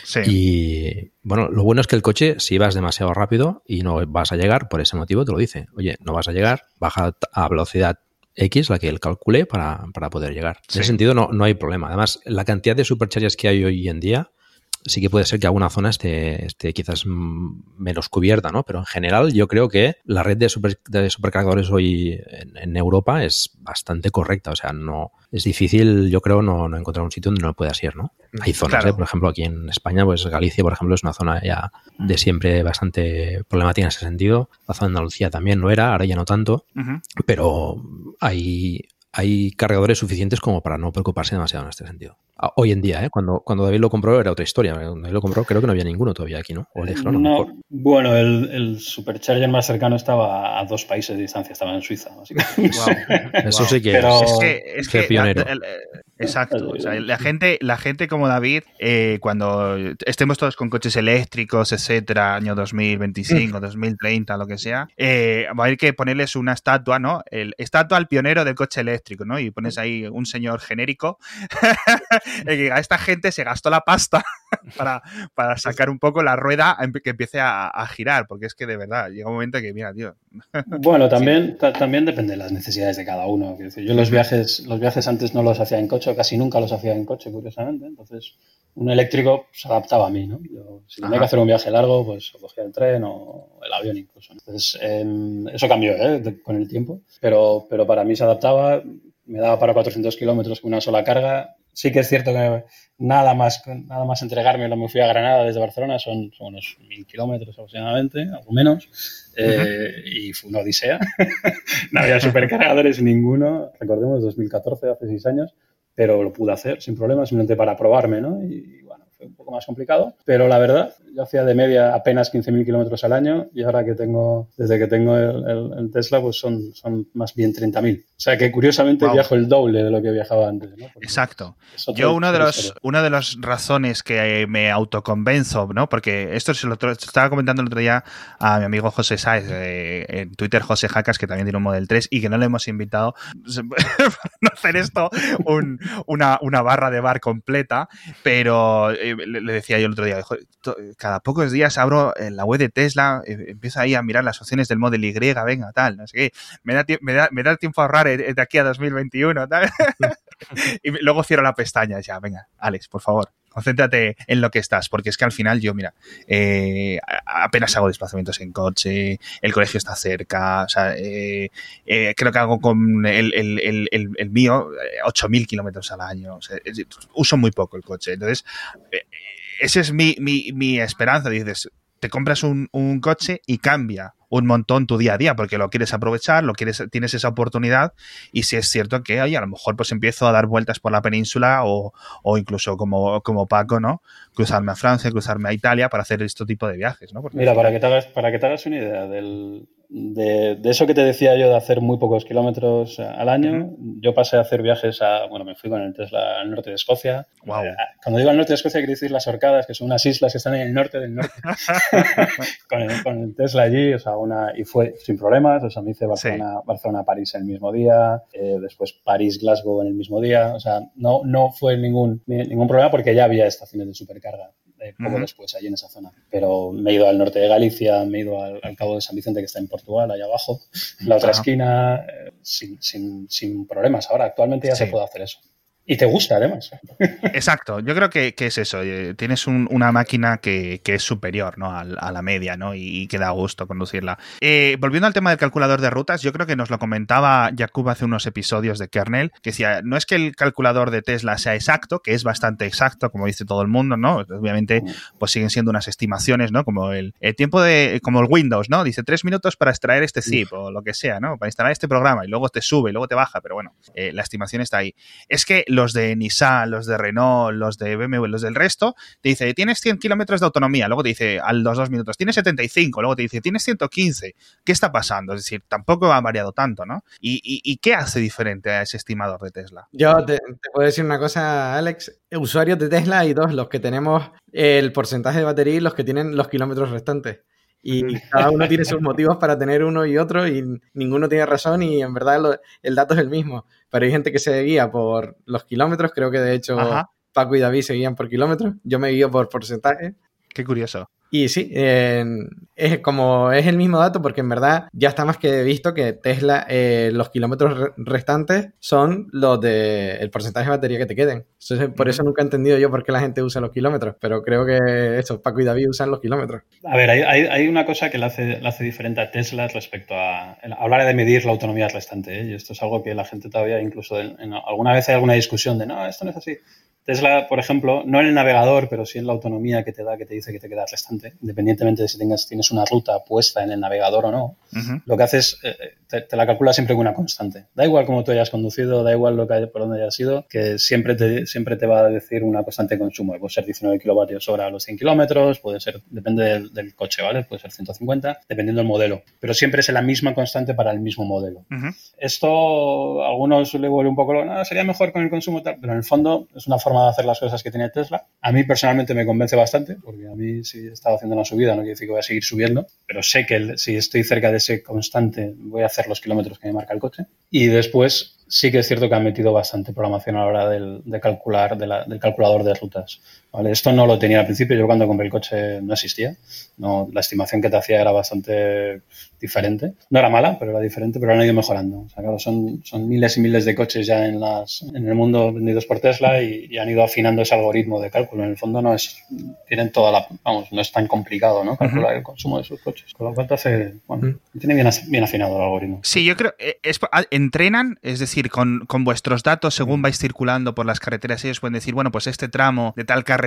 Speaker 6: Sí. Y bueno, lo bueno es que el coche, si vas demasiado rápido y no vas a llegar, por ese motivo te lo dice. Oye, no vas a llegar, baja a velocidad X, la que él calcule para, para poder llegar. Sí. En ese sentido no, no hay problema. Además, la cantidad de superchargers que hay hoy en día, sí que puede ser que alguna zona esté, esté quizás menos cubierta, ¿no? Pero en general yo creo que la red de, super, de supercargadores hoy en, en, Europa es bastante correcta. O sea, no es difícil, yo creo, no, no encontrar un sitio donde no puedas ir, ¿no? Hay zonas, claro. ¿eh? por ejemplo, aquí en España, pues Galicia, por ejemplo, es una zona ya de siempre bastante problemática en ese sentido. La zona de Andalucía también lo era, ahora ya no tanto, uh -huh. pero hay, hay cargadores suficientes como para no preocuparse demasiado en este sentido. Hoy en día, ¿eh? cuando, cuando David lo compró era otra historia. Cuando David lo compró creo que no había ninguno todavía aquí, ¿no? O
Speaker 4: el no, no bueno, el, el, supercharger más cercano estaba a dos países de distancia, estaba en Suiza. Así que...
Speaker 6: wow. Eso sí que
Speaker 2: Pero... es, que, es que pionero. La, exacto. O sea, la gente, la gente como David, eh, cuando estemos todos con coches eléctricos, etcétera, año 2025, 2030, lo que sea, eh, va a haber que ponerles una estatua, ¿no? El, estatua al pionero del coche eléctrico, ¿no? Y pones ahí un señor genérico que a esta gente se gastó la pasta para, para, sacar un poco la rueda que empiece a, a, girar, porque es que de verdad llega un momento que, mira, tío.
Speaker 4: Bueno, también, sí. también depende de las necesidades de cada uno. Yo los viajes, los viajes antes no los hacía en coche, casi nunca los hacía en coche, curiosamente. Entonces, un eléctrico se adaptaba a mí, ¿no? Yo, si tenía que hacer un viaje largo, pues cogía el tren o el avión incluso. Entonces, eh, eso cambió ¿eh? con el tiempo, pero, pero para mí se adaptaba, me daba para 400 kilómetros con una sola carga sí que es cierto que nada más, nada más entregarme lo me fui a Granada desde Barcelona, son, son unos mil kilómetros aproximadamente, algo menos, uh -huh. eh, y fue una odisea. no había supercargadores ninguno, recordemos, 2014, hace seis años, pero lo pude hacer sin problemas, simplemente para probarme, ¿no? Y, bueno, fue un poco más complicado, pero la verdad, yo hacía de media apenas 15.000 kilómetros al año y ahora que tengo, desde que tengo el, el, Tesla, pues son, son más bien 30.000. O sea que curiosamente viajo el doble de lo que viajaba antes. ¿no?
Speaker 2: Exacto. Yo uno de los, una de las razones que me autoconvenzo, ¿no? Porque esto se lo estaba comentando el otro día a mi amigo José Sáez, eh, en Twitter José Jacas, que también tiene un Model 3 y que no le hemos invitado no hacer esto una, una, barra de bar completa, pero eh, le, decía yo el otro día, cada pocos días abro en la web de Tesla, eh, empiezo ahí a mirar las opciones del Model Y, venga, tal, no sé qué, me da, me da, me da tiempo a ahorrar de aquí a 2021, tal. y luego cierro la pestaña, ya, venga, Alex, por favor, concéntrate en lo que estás, porque es que al final yo, mira, eh, apenas hago desplazamientos en coche, el colegio está cerca, o sea, eh, eh, creo que hago con el, el, el, el mío 8.000 kilómetros al año, o sea, uso muy poco el coche, entonces, esa es mi, mi, mi esperanza, dices, te compras un, un coche y cambia un montón tu día a día porque lo quieres aprovechar, lo quieres, tienes esa oportunidad y si es cierto que oye, a lo mejor pues empiezo a dar vueltas por la península o, o incluso como, como Paco, ¿no? Cruzarme a Francia, cruzarme a Italia para hacer este tipo de viajes, ¿no?
Speaker 4: Mira, para que, te hagas, para que te hagas una idea del, de, eso que te decía yo de hacer muy pocos kilómetros al año, yo pasé a hacer viajes a, bueno, me fui con el Tesla al norte de Escocia. Eh, cuando digo al norte de Escocia, quiero decir las Orcadas, que son unas islas que están en el norte del norte. con, el, Tesla allí, o sea, una, y fue sin problemas, o sea, me hice Barcelona, Barcelona París el mismo día, eh, después París, Glasgow en el mismo día, o sea, no, no fue ningún, ningún problema porque ya había estaciones de supercarga poco después allí en esa zona. Pero me he ido al norte de Galicia, me he ido al, Cabo de San Vicente, que está en Portugal, allá abajo, en la otra esquina, eh, sin, sin, sin, problemas. Ahora, actualmente ya se puede hacer eso. Y te gusta, además.
Speaker 2: Exacto, yo creo que, es eso. Eh, tienes una máquina que, es superior ¿no? a, la media ¿no? y, que da gusto conducirla. Eh, volviendo al tema del calculador de rutas, yo creo que nos lo comentaba Jakub hace unos episodios de kernel, que decía, no es que el calculador de Tesla sea exacto, que es bastante exacto, como dice todo el mundo, ¿no? Obviamente, pues siguen siendo unas estimaciones, ¿no? Como el, tiempo de, como el Windows, ¿no? Dice tres minutos para extraer este zip o lo que sea, ¿no? Para instalar este programa y luego te sube y luego te baja, pero bueno, eh, la estimación está ahí. Es que los de Nissan, los de Renault, los de BMW, los del resto, te dice, tienes 100 kilómetros de autonomía, luego te dice, a los dos minutos, tienes 75, luego te dice, tienes 115. ¿Qué está pasando? Es decir, tampoco ha variado tanto, ¿no? ¿Y, qué hace diferente a ese estimador de Tesla?
Speaker 5: Yo te, puedo decir una cosa, Alex. Usuarios de Tesla hay dos, los que tenemos el porcentaje de batería y los que tienen los kilómetros restantes. Y cada uno tiene sus motivos para tener uno y otro y ninguno tiene razón y en verdad el dato es el mismo. Pero hay gente que se guía por los kilómetros, creo que de hecho Paco y David se guían por kilómetros, yo me guío por porcentaje.
Speaker 2: Qué curioso.
Speaker 5: Y sí, es como es el mismo dato porque en verdad ya está más que visto que Tesla, eh, los kilómetros restantes son los de el porcentaje de batería que te queden. por eso nunca he entendido yo por qué la gente usa los kilómetros, pero creo que eso, Paco y David usan los kilómetros.
Speaker 4: A ver, hay, una cosa que le hace, hace, diferente a Tesla respecto a, hablar de medir la autonomía restante. ¿eh? Y esto es algo que la gente todavía, incluso alguna vez hay alguna discusión de no, esto no es así. Tesla, por ejemplo, no en el navegador, pero sí en la autonomía que te da, que te dice que te queda restante, independientemente de si tengas, tienes una ruta puesta en el navegador o no, lo que haces, eh, te, la calcula siempre con una constante. Da igual cómo tú hayas conducido, da igual lo que por dónde hayas ido, que siempre te, siempre te va a decir una constante de consumo. Puede ser 19 kilovatios hora a los 100 kilómetros, puede ser, depende del, coche, ¿vale? Puede ser 150, dependiendo del modelo. Pero siempre es la misma constante para el mismo modelo. Esto, algunos le vuelve un poco, no, sería mejor con el consumo tal, pero en el fondo es una forma de hacer las cosas que tiene Tesla. A mí personalmente me convence bastante, porque a mí si he haciendo una subida, no quiere decir que voy a seguir subiendo, pero sé que si estoy cerca de ese constante, voy a hacer los kilómetros que me marca el coche. Y después sí que es cierto que han metido bastante programación a la hora del, de calcular, del calculador de rutas. ¿Vale? Esto no lo tenía al principio, yo cuando compré el coche no existía. No, la estimación que te hacía era bastante diferente. No era mala, pero era diferente, pero han ido mejorando. O sea, claro, son, son miles y miles de coches ya en, las, en el mundo vendidos por Tesla y, han ido afinando ese algoritmo de cálculo. En el fondo no es, tienen toda la, vamos, no es tan complicado, ¿no? Calcular el consumo de sus coches. Con lo cual te hace, bueno, tiene bien, bien afinado el algoritmo.
Speaker 2: Sí, yo creo, eh, es, entrenan, es decir, con, con vuestros datos, según vais circulando por las carreteras, ellos pueden decir, bueno, pues este tramo de tal carretera,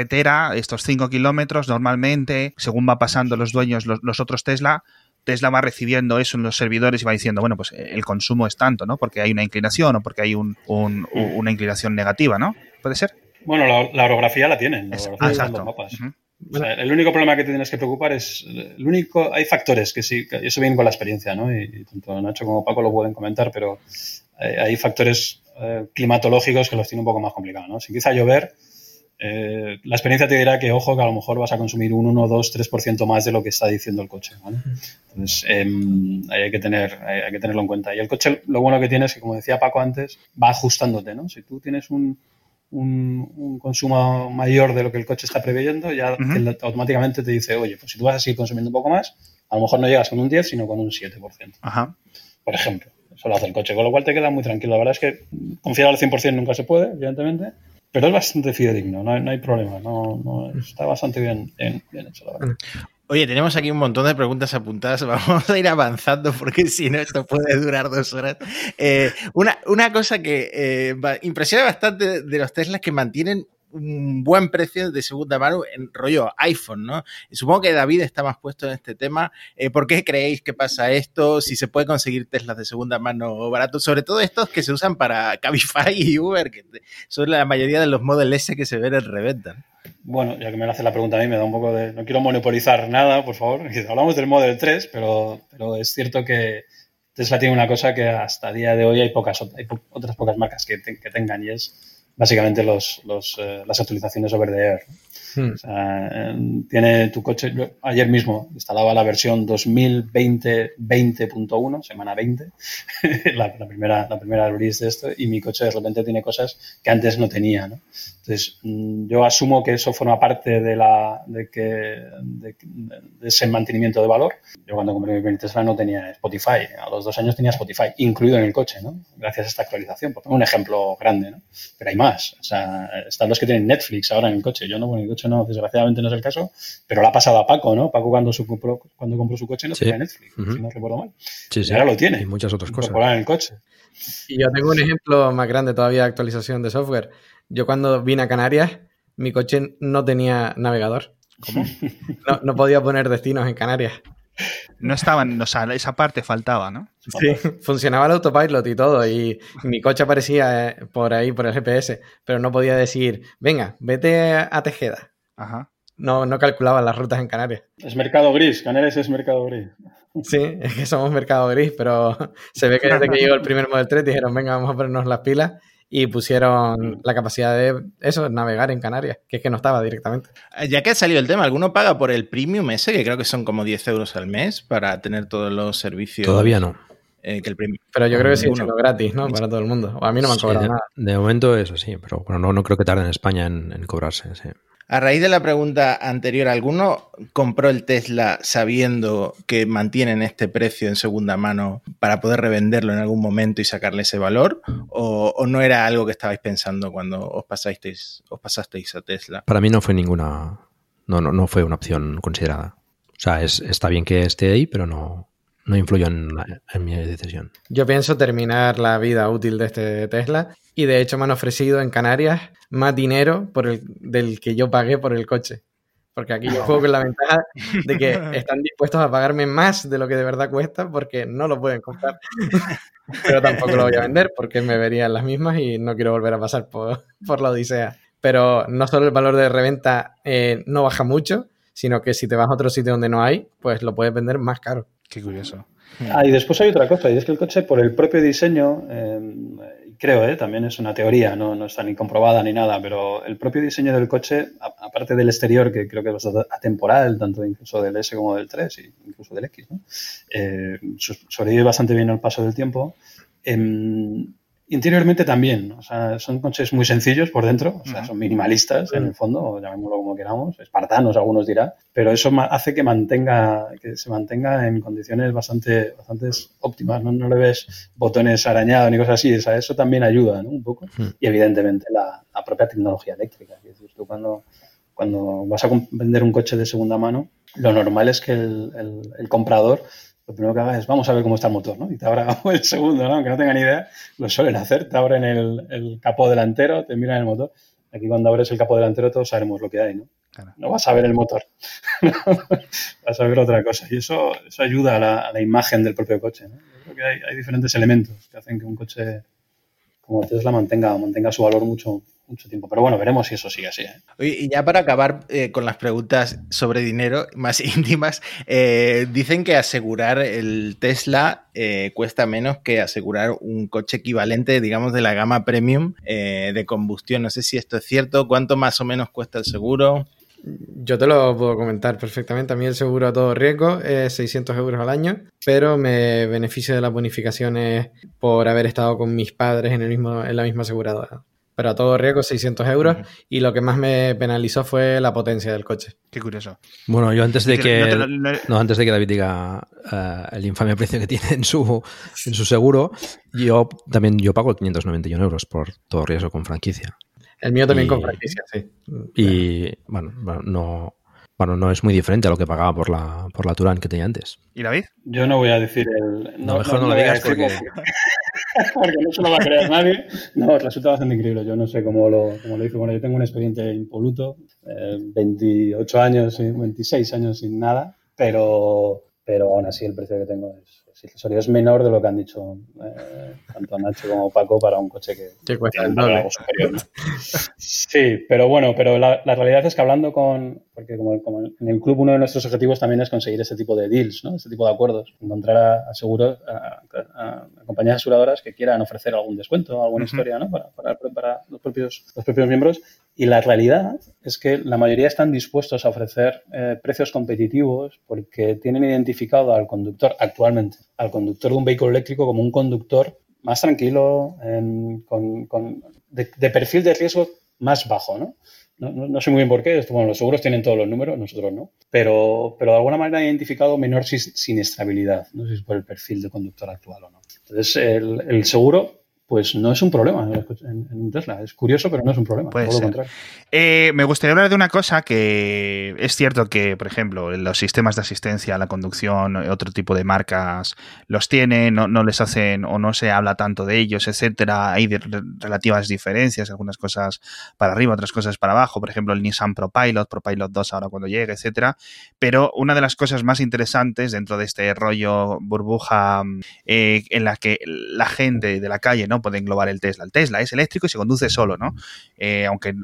Speaker 2: estos 5 kilómetros, normalmente, según va pasando los dueños, los otros Tesla, Tesla va recibiendo eso en los servidores y va diciendo, bueno, pues eh, el consumo es tanto, ¿no? Porque hay una inclinación o porque hay un, una inclinación negativa, ¿no? ¿Puede ser?
Speaker 4: Bueno, la, la orografía la tienen. La orografía están los
Speaker 2: exacto.
Speaker 4: mapas.
Speaker 2: Ujú.
Speaker 4: O sea, el único problema que te tienes que preocupar es. El único, hay factores que sí, que eso viene con la experiencia, ¿no? Y, y tanto Nacho como Paco lo pueden comentar, pero eh, hay factores eh, climatológicos que los tiene un poco más complicados, ¿no? Si empieza a llover, eh, la experiencia te dirá que, ojo, que a lo mejor vas a consumir un 1, 2, 3% más de lo que está diciendo el coche, ¿vale? Entonces, em, ahí hay que, tener, hay, que tenerlo en cuenta. Y el coche, lo bueno que tiene es que, como decía Paco antes, va ajustándote, ¿no? Si tú tienes un, un, un consumo mayor de lo que el coche está preveyendo, ya automáticamente te dice, oye, pues si tú vas a seguir consumiendo un poco más, a lo mejor no llegas con un 10, sino con un 7%,
Speaker 2: Ajá.
Speaker 4: por ejemplo. Eso lo hace el coche, con lo cual te queda muy tranquilo. La verdad es que confiar al 100% nunca se puede, evidentemente, pero es bastante fidedigno, no hay, no hay problema, no, no- está bastante bien, bien, bien hecho, la verdad.
Speaker 3: Oye, tenemos aquí un montón de preguntas apuntadas. Vamos a ir avanzando porque si no, esto puede durar dos horas. Eh, una, una cosa que eh, impresiona bastante de los Teslas que mantienen un buen precio de segunda mano en rollo iPhone, ¿no? Supongo que David está más puesto en este tema. Eh, ¿Por qué creéis que pasa esto? Si se puede conseguir Teslas de segunda mano baratos, sobre todo estos que se usan para Cabify y Uber, que son la mayoría de los Model S que se ven en reventa. ¿no?
Speaker 4: Bueno, ya que me hace la pregunta a mí, me da un poco de... No quiero monopolizar nada, por favor. Hablamos del Model 3, pero, es cierto que Tesla tiene una cosa que hasta día de hoy hay pocas otras pocas marcas que, que tengan y es básicamente los, los, eh, las actualizaciones over the air.
Speaker 5: Hmm.
Speaker 4: Eh, tiene tu coche, ayer mismo instalaba la versión 2020 20.1, semana 20, la, primera, la primera release de esto, y mi coche de repente tiene cosas que antes no tenía. Entonces, mm, yo asumo que eso forma parte de, la, de, que, de, ese mantenimiento de valor. Yo cuando compré mi primer Tesla no tenía Spotify, a los dos años tenía Spotify, incluido en el coche, ¿no? gracias a esta actualización. Por un ejemplo grande, ¿no? pero hay más. O sea, están los que tienen Netflix ahora en el coche. Yo no, bueno, en el coche no, desgraciadamente no es el caso, pero lo ha pasado a Paco, ¿no? Paco cuando, su, compró, cuando compró su coche no
Speaker 6: Sí.
Speaker 4: tenía Netflix, si no recuerdo mal.
Speaker 6: Sí,
Speaker 4: Y
Speaker 6: sí.
Speaker 4: ahora lo tiene.
Speaker 6: Y muchas otras cosas.
Speaker 4: En el coche.
Speaker 5: Y yo tengo un ejemplo más grande todavía de actualización de software. Yo cuando vine a Canarias, mi coche no tenía navegador.
Speaker 2: ¿Cómo?
Speaker 5: No, no podía poner destinos en Canarias.
Speaker 2: No estaban, o sea, esa parte faltaba, ¿no?
Speaker 5: Sí, funcionaba el autopilot y todo, y mi coche aparecía eh, por ahí, por el GPS, pero no podía decir, venga, vete a Tejeda.
Speaker 2: Ajá.
Speaker 5: No, no calculaba las rutas en Canarias.
Speaker 4: Es mercado gris, Canarias es mercado gris.
Speaker 5: Sí, es que somos mercado gris, pero se ve que desde que llegó el primer Model 3 dijeron, venga, vamos a ponernos las pilas y pusieron la capacidad de eso, navegar en Canarias, que es que no estaba directamente.
Speaker 3: Ya que ha salido el tema, ¿alguno paga por el premium ese? Que creo que son como 10 euros al mes para tener todos los servicios.
Speaker 6: Todavía no.
Speaker 3: eh, que el premium.
Speaker 5: Pero yo creo que
Speaker 3: Ninguno.
Speaker 5: siendo gratis, ¿no? Para todo el mundo. O a mí no me han
Speaker 6: Sí,
Speaker 5: cobrado
Speaker 6: de,
Speaker 5: nada.
Speaker 6: de momento eso sí, pero bueno, no, no creo que tarde en España en, en cobrarse. sí.
Speaker 3: A raíz de la pregunta anterior, ¿alguno compró el Tesla sabiendo que mantienen este precio en segunda mano para poder revenderlo en algún momento y sacarle ese valor? ¿O, no era algo que estabais pensando cuando os pasasteis, os pasasteis a Tesla?
Speaker 6: Para mí no fue ninguna. No, no, no fue una opción considerada. O sea, es, está bien que esté ahí, pero no, no influyó en, la- en mi decisión.
Speaker 5: Yo pienso terminar la vida útil de este Tesla y de hecho me han ofrecido en Canarias más dinero por el, del que yo pagué por el coche. Porque aquí yo juego con la ventaja de que están dispuestos a pagarme más de lo que de verdad cuesta porque no lo pueden comprar. Pero tampoco lo voy a vender porque me verían las mismas y no quiero volver a pasar por, por la odisea. Pero no solo el valor de reventa eh, no baja mucho, sino que si te vas a otro sitio donde no hay, pues lo puedes vender más caro.
Speaker 2: Qué curioso.
Speaker 4: Ah, y después hay otra cosa, y es que el coche, por el propio diseño, eh, creo, eh, también es una teoría, no, no está ni comprobada ni nada, pero el propio diseño del coche, aparte del exterior, que creo que es atemporal, tanto incluso del S como del 3, y incluso del X, ¿no? Eh, so- sobrevive bastante bien al paso del tiempo. Interiormente también, o sea, son coches muy sencillos por dentro, o sea,
Speaker 2: Ujú.
Speaker 4: son minimalistas en el fondo, llamémoslo como queramos, espartanos algunos dirán, pero eso hace que mantenga, que se mantenga en condiciones bastante, bastante óptimas, ¿no? No le ves botones arañados ni cosas así, o sea, eso también ayuda, ¿no? Un poco. Y evidentemente la, la propia tecnología eléctrica, es decir, tú cuando, cuando vas a vender un coche de segunda mano, lo normal es que el, el- el comprador lo primero que haga es vamos a ver cómo está el motor, ¿no? Y te abra el segundo, ¿no? Aunque no tengan idea, lo suelen hacer, te abren el, el capó delantero, te miran el motor. Aquí cuando abres el capó delantero todos sabemos lo que hay, ¿no?
Speaker 2: Claro.
Speaker 4: No vas a ver el motor, vas a ver otra cosa. Y eso, eso ayuda a la, a la imagen del propio coche, ¿no? Yo creo que hay, hay diferentes elementos que hacen que un coche como Tesla mantenga, mantenga su valor mucho, mucho tiempo. Pero bueno, veremos si eso sigue así. ¿eh?
Speaker 3: Y ya para acabar eh, con las preguntas sobre dinero más íntimas, eh, dicen que asegurar el Tesla eh, cuesta menos que asegurar un coche equivalente, digamos, de la gama premium eh, de combustión. No sé si esto es cierto. ¿Cuánto más o menos cuesta el seguro?
Speaker 5: Yo te lo puedo comentar perfectamente. A mí el seguro a todo riesgo es 600 euros al año, pero me beneficio de las bonificaciones por haber estado con mis padres en, el mismo, en la misma aseguradora. Pero a todo riesgo 600 euros y lo que más me penalizó fue la potencia del coche.
Speaker 2: Qué curioso.
Speaker 6: Bueno, yo antes de
Speaker 2: No
Speaker 6: que,
Speaker 2: lo- no-
Speaker 6: no, antes de que David diga eh, el infame precio que tiene en su, en su seguro, yo también yo pago 591 euros por todo riesgo con franquicia.
Speaker 5: El mío también
Speaker 6: Y-
Speaker 5: con franquicia, sí.
Speaker 6: Y bueno, bueno, no, bueno, no es muy diferente a lo que pagaba por la, por la Turán que tenía antes.
Speaker 2: ¿Y David?
Speaker 4: Yo no voy a decir el.
Speaker 6: No, mejor no lo digas porque-
Speaker 4: porque no se lo va a creer nadie. No, resulta bastante increíble. Yo no sé cómo lo, cómo lo hice. Bueno, yo tengo un expediente impoluto, eh, 28 años, y 26 años sin nada, pero, pero aún así el precio que tengo es, es irrisorio. Es menor de lo que han dicho eh, tanto Nacho como Paco para un coche que,
Speaker 5: cuesta el doble.
Speaker 4: superior, ¿no? Sí, pero bueno, pero la, la realidad es que hablando con, porque como, como en el club uno de nuestros objetivos también es conseguir este tipo de deals, ¿no? Este tipo de acuerdos, encontrar a, a seguros, a, a- a compañías aseguradoras que quieran ofrecer algún descuento, alguna historia, ¿no? Para, para, para los propios, los propios miembros. Y la realidad es que la mayoría están dispuestos a ofrecer eh, precios competitivos porque tienen identificado al conductor actualmente, al conductor de un vehículo eléctrico como un conductor más tranquilo, con, con- de, perfil de riesgo más bajo, ¿no? No, sé muy bien por qué. Bueno, los seguros tienen todos los números, nosotros no. Pero, pero de alguna manera han identificado menor siniestrabilidad. No sé si es por el perfil de conductor actual o no. Entonces, el, el seguro, pues no es un problema en, en- en un Tesla. Es curioso, pero no es un problema.
Speaker 2: Puede
Speaker 4: todo lo
Speaker 2: ser. Eh, me gustaría hablar de una cosa que es cierto que, por ejemplo, los sistemas de asistencia a la conducción, otro tipo de marcas los tienen, no, no les hacen o no se habla tanto de ellos, etcétera. Hay de- relativas diferencias, algunas cosas para arriba, otras cosas para abajo. Por ejemplo, el Nissan ProPilot, ProPilot 2 ahora cuando llegue, etcétera. Pero una de las cosas más interesantes dentro de este rollo burbuja eh, en la que la gente de la calle no puede englobar el Tesla. El Tesla es eléctrico y se conduce solo, ¿no? Eh, aunque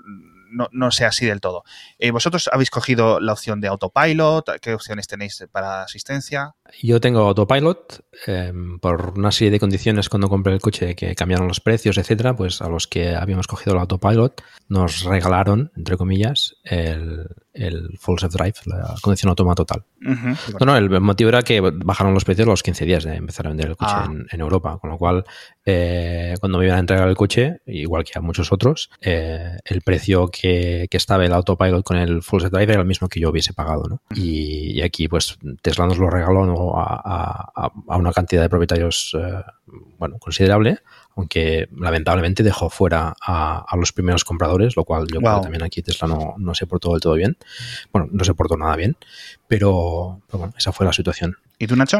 Speaker 2: no, no sea así del todo. Eh, ¿Vosotros habéis cogido la opción de autopilot? ¿Qué opciones tenéis para asistencia?
Speaker 6: Yo tengo autopilot eh, por una serie de condiciones cuando compré el coche que cambiaron los precios, etcétera, pues a los que habíamos cogido el autopilot nos regalaron, entre comillas, el, el full self drive, la conducción autónoma total. No, no, el motivo era que bajaron los precios los 15 días de empezar a vender el coche
Speaker 2: Ah.
Speaker 6: en, en Europa, con lo cual eh, cuando me iban a entregar el coche, igual que a muchos otros, eh, el precio que, que estaba el autopilot con el full set drive era el mismo que yo hubiese pagado, ¿no? Y, y aquí pues Tesla nos lo regaló a, a- a una cantidad de propietarios eh, bueno, considerable, aunque lamentablemente dejó fuera a, a los primeros compradores, lo cual yo creo
Speaker 2: Wow.
Speaker 6: que también aquí Tesla no, no se portó del todo bien. Bueno, no se portó nada bien, pero, pero bueno, esa fue la situación.
Speaker 2: ¿Y tú, Nacho?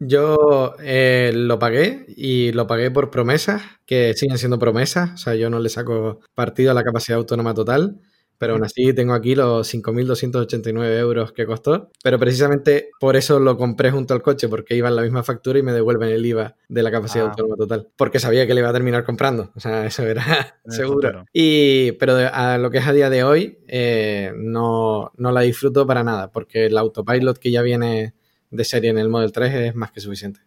Speaker 5: Yo eh, lo pagué y lo pagué por promesas, que siguen siendo promesas. O sea, yo no le saco partido a la capacidad autónoma total, pero aún así tengo aquí los 5.289 euros que costó. Pero precisamente por eso lo compré junto al coche, porque iba en la misma factura y me devuelven el IVA de la capacidad
Speaker 2: Ah.
Speaker 5: autónoma total. Porque sabía que le iba a terminar comprando. O sea, eso era seguro.
Speaker 2: futuro.
Speaker 5: Y, pero a lo que es a día de hoy, eh, no, no la disfruto para nada, porque el autopilot que ya viene de serie en el Model 3 es más que suficiente.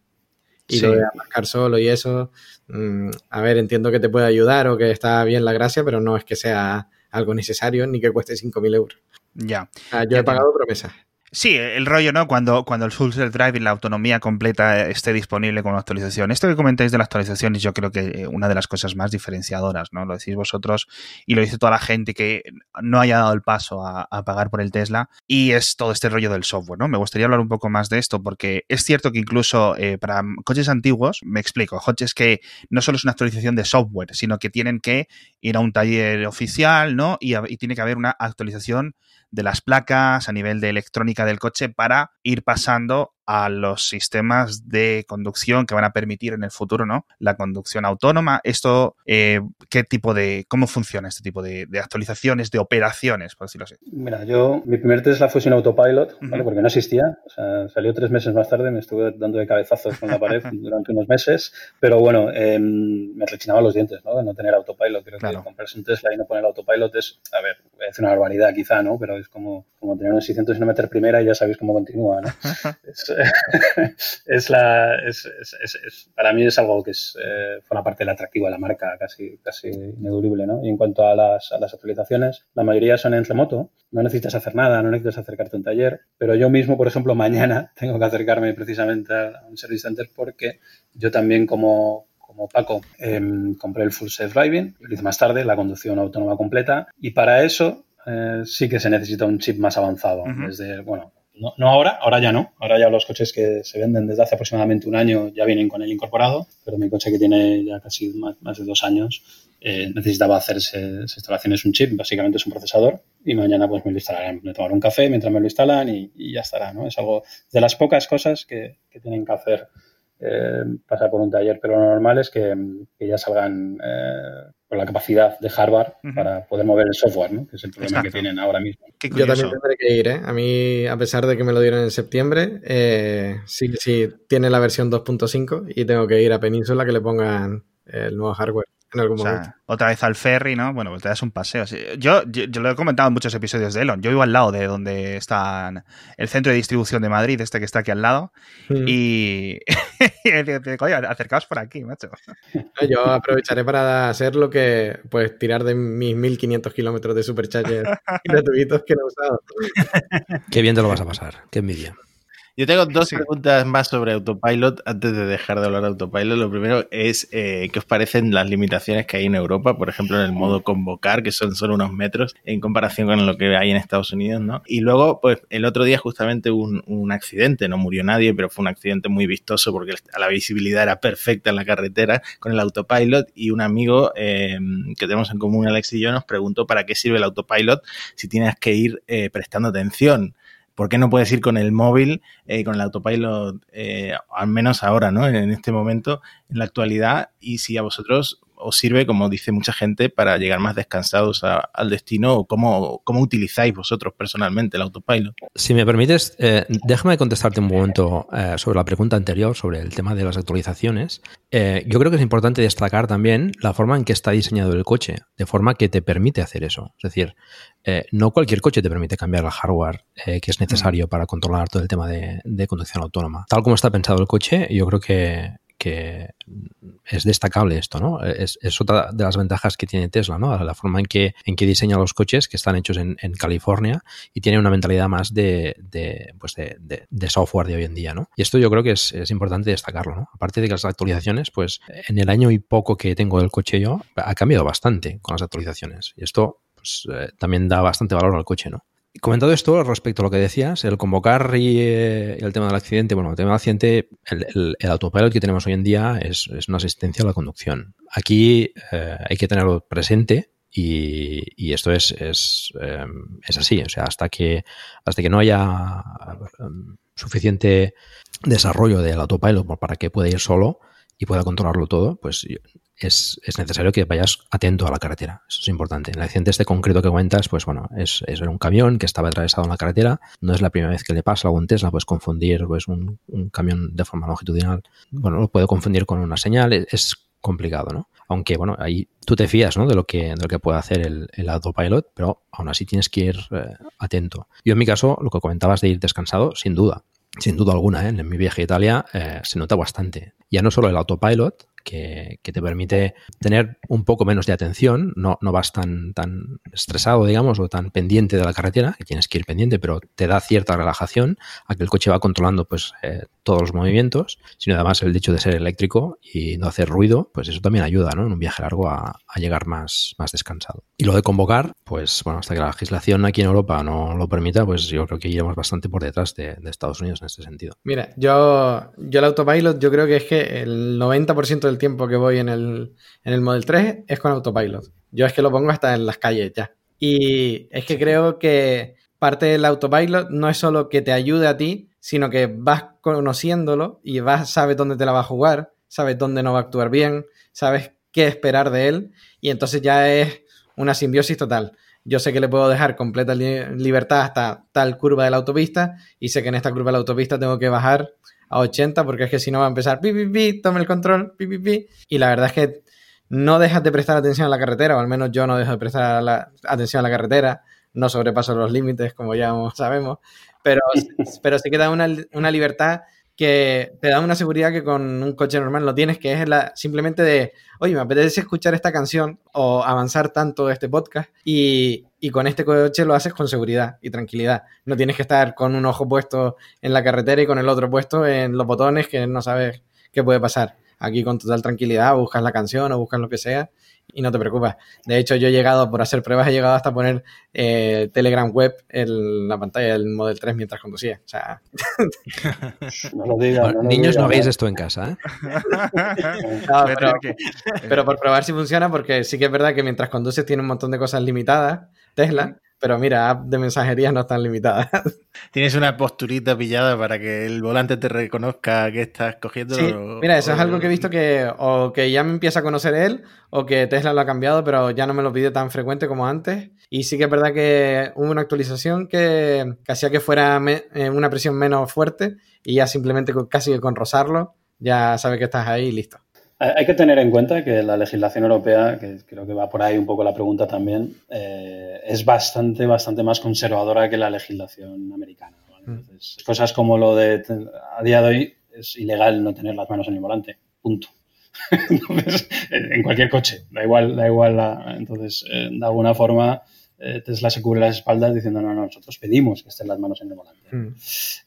Speaker 5: Y
Speaker 2: Sí.
Speaker 5: lo de marcar solo y eso, mm, a ver, entiendo que te puede ayudar o que está bien la gracia, pero no es que sea algo necesario ni que cueste 5.000 euros.
Speaker 2: Ya.
Speaker 5: Yo
Speaker 2: Ya
Speaker 5: he pagado promesas.
Speaker 2: Sí, el rollo, ¿no? Cuando, cuando el full self drive y la autonomía completa esté disponible con la actualización. Esto que comentáis de la actualización es yo creo que eh, una de las cosas más diferenciadoras, ¿no? Lo decís vosotros y lo dice toda la gente que no haya dado el paso a, pagar por el Tesla y es todo este rollo del software, ¿no? Me gustaría hablar un poco más de esto porque es cierto que incluso eh, para coches antiguos, me explico, coches que no solo es una actualización de software, sino que tienen que ir a un taller oficial, ¿no? Y tiene que haber una actualización de las placas, a nivel de electrónica del coche, para ir pasando a los sistemas de conducción que van a permitir en el futuro, ¿no? La conducción autónoma. Esto, eh, ¿qué tipo de, cómo funciona este tipo de, actualizaciones, de operaciones, por decirlo así?
Speaker 4: Mira, yo, mi primer Tesla fue sin autopilot, ¿vale? Porque no existía. O sea, salió tres meses más tarde, me estuve dando de cabezazos con la pared durante unos meses, pero bueno, em, me rechinaba los dientes, ¿no? De no tener autopilot. Creo que comprarse un Tesla y no poner autopilot es, a ver, es una barbaridad quizá, ¿no? Pero es como, como tener un 600 y no meter primera y ya sabéis cómo continúa, ¿no? es, la, es, para mí es algo que es, eh, forma parte del atractivo de la marca, casi, casi ineludible, ¿no? Y en cuanto a las, a las actualizaciones, la mayoría son en remoto, no necesitas hacer nada, no necesitas acercarte a un taller, pero yo mismo, por ejemplo, mañana tengo que acercarme precisamente a un service center porque yo también como, como Paco, em, compré el Full Safe Driving, lo hice más tarde, la conducción autónoma completa, y para eso eh, sí que se necesita un chip más avanzado. Desde, bueno, no, ahora, ahora ya no. Ahora ya los coches que se venden desde hace aproximadamente un año ya vienen con el incorporado, pero mi coche que tiene ya casi más, de dos años eh, necesitaba hacerse instalaciones un chip, básicamente es un procesador y mañana pues me lo instalarán, me tomaré un café mientras me lo instalan y, ya estará, ¿no? Es algo de las pocas cosas que tienen que hacer eh, pasar por un taller, pero lo normal es que, ya salgan eh, con la capacidad de hardware para poder mover el software, ¿no? que es el problema que tienen ahora mismo.
Speaker 5: Yo también tendré que ir, ¿eh? A mí, a pesar de que me lo dieron en septiembre, sí, sí tiene la versión 2.5 y tengo que ir a Península que le pongan el nuevo hardware en algún momento
Speaker 2: otra vez al ferry, ¿no? Bueno, pues te das un paseo. Yo, yo, lo he comentado en muchos episodios de Elon. Yo vivo al lado de donde está el centro de distribución de Madrid, este que está aquí al lado. Mm. Y, oye, acercaos por aquí, macho.
Speaker 5: Yo aprovecharé para hacer lo que, pues, tirar de mis 1500 kilómetros de supercharger gratuitos que no he usado.
Speaker 6: Qué bien te lo vas a pasar. Qué envidia.
Speaker 3: Yo tengo dos preguntas más sobre Autopilot antes de dejar de hablar de Autopilot. Lo primero es eh, qué os parecen las limitaciones que hay en Europa, por ejemplo, en el modo convocar, que son solo unos metros en comparación con lo que hay en Estados Unidos, ¿no? Y luego, pues el otro día justamente un, un accidente, no murió nadie, pero fue un accidente muy vistoso porque la visibilidad era perfecta en la carretera con el Autopilot y un amigo eh, que tenemos en común, Alex y yo, nos preguntó para qué sirve el Autopilot si tienes que ir eh, prestando atención ¿Por qué no puedes ir con el móvil, eh, con el autopilot, eh, al menos ahora, ¿no? En este momento, en la actualidad, y si a vosotros os sirve, como dice mucha gente, para llegar más descansados al destino o cómo, cómo, utilizáis vosotros personalmente el autopilot.
Speaker 6: Si me permites, eh, déjame contestarte un momento eh, sobre la pregunta anterior, sobre el tema de las actualizaciones. Eh, yo creo que es importante destacar también la forma en que está diseñado el coche, de forma que te permite hacer eso. Es decir, no cualquier coche te permite cambiar el hardware que es necesario mm. para controlar todo el tema de, de conducción autónoma. Tal como está pensado el coche, yo creo que que es destacable esto, ¿no? Es, otra de las ventajas que tiene Tesla, ¿no? La forma en que, en que diseña los coches que están hechos en, California y tiene una mentalidad más de, pues de, software de hoy en día, ¿no? Y esto yo creo que es, importante destacarlo, ¿no? Aparte de que las actualizaciones, pues en el año y poco que tengo el coche yo, ha cambiado bastante con las actualizaciones. Y esto pues, eh, también da bastante valor al coche, ¿no? Comentado esto, respecto a lo que decías, el convocar y, eh, el tema del accidente, bueno, el tema del accidente, el, autopilot que tenemos hoy en día es, una asistencia a la conducción. Aquí eh, hay que tenerlo presente y, esto es, es, eh, es, así. O sea, hasta que, hasta que no haya suficiente desarrollo del autopilot para que pueda ir solo y pueda controlarlo todo, pues es, necesario que vayas atento a la carretera. Eso es importante. El accidente este concreto que cuentas, pues bueno, es, un camión que estaba atravesado en la carretera. No es la primera vez que le pasa a algún Tesla, puedes confundir pues, un, camión de forma longitudinal. Bueno, lo puede confundir con una señal. Es, complicado, ¿no? Aunque, bueno, ahí tú te fías, ¿no? De lo que, de lo que puede hacer el, autopilot, pero aún así tienes que ir eh, atento. Yo en mi caso, lo que comentabas de ir descansado, sin duda sin duda alguna, ¿eh? en mi viaje a Italia eh, se nota bastante. Ya no solo el autopilot, que, te permite tener un poco menos de atención, no, no vas tan, tan estresado, digamos, o tan pendiente de la carretera, que tienes que ir pendiente, pero te da cierta relajación a que el coche va controlando pues eh, todos los movimientos, sino además el hecho de ser eléctrico y no hacer ruido, pues eso también ayuda, ¿no? En un viaje largo a, llegar más, más descansado. Y lo de convocar, pues bueno, hasta que la legislación aquí en Europa no lo permita, pues yo creo que iremos bastante por detrás de, Estados Unidos en este sentido.
Speaker 5: Mira, yo, yo el autopilot, yo creo que es que el 90% del tiempo que voy en el, en el Model 3 es con autopilot. Yo es que lo pongo hasta en las calles ya. Y es que creo que parte del autopilot no es solo que te ayude a ti, sino que vas conociéndolo y vas, sabes dónde te la va a jugar, sabes dónde no va a actuar bien, sabes qué esperar de él y entonces ya es una simbiosis total. Yo sé que le puedo dejar completa libertad hasta tal curva de la autopista y sé que en esta curva de la autopista tengo que bajar a 80 porque es que si no va a empezar pi, pi, pi, tome el control, pi, pi, pi. Y la verdad es que no dejas de prestar atención a la carretera, o al menos yo no dejo de prestar atención a la carretera, no sobrepaso los límites, como ya sabemos, pero, pero sí que da una, una libertad que te da una seguridad que con un coche normal no tienes, que es la, simplemente de, oye, me apetece escuchar esta canción o avanzar tanto este podcast y, y, con este coche lo haces con seguridad y tranquilidad. No tienes que estar con un ojo puesto en la carretera y con el otro puesto en los botones que no sabes qué puede pasar. Aquí con total tranquilidad buscas la canción o buscas lo que sea y no te preocupes. De hecho, yo he llegado, por hacer pruebas, he llegado hasta poner eh, Telegram Web en la pantalla del Model 3 mientras conducía. O sea...
Speaker 6: no lo digas. niños, no veis esto en casa. ¿eh?
Speaker 5: pero, pero, por probar si funciona, porque sí que es verdad que mientras conduces tiene un montón de cosas limitadas, Tesla. Pero mira, app de mensajería no están limitadas.
Speaker 3: Tienes una posturita pillada para que el volante te reconozca que estás cogiendo.
Speaker 5: Sí, mira, eso es algo que he visto que o que ya me empieza a conocer él o que Tesla lo ha cambiado, pero ya no me lo pide tan frecuente como antes. Y sí que es verdad que hubo una actualización que, hacía que fuera eh, una presión menos fuerte y ya simplemente casi con rozarlo ya sabe que estás ahí y listo.
Speaker 4: Hay que tener en cuenta que la legislación europea, que creo que va por ahí un poco la pregunta también, eh, es bastante, bastante más conservadora que la legislación americana. Mm. cosas como lo de a día de hoy es ilegal no tener las manos en el volante, punto. entonces, en cualquier coche, da igual, da igual. entonces, eh, de alguna forma, eh, Tesla se cubre las espaldas diciendo, no, no, nosotros pedimos que estén las manos en el volante. Mm.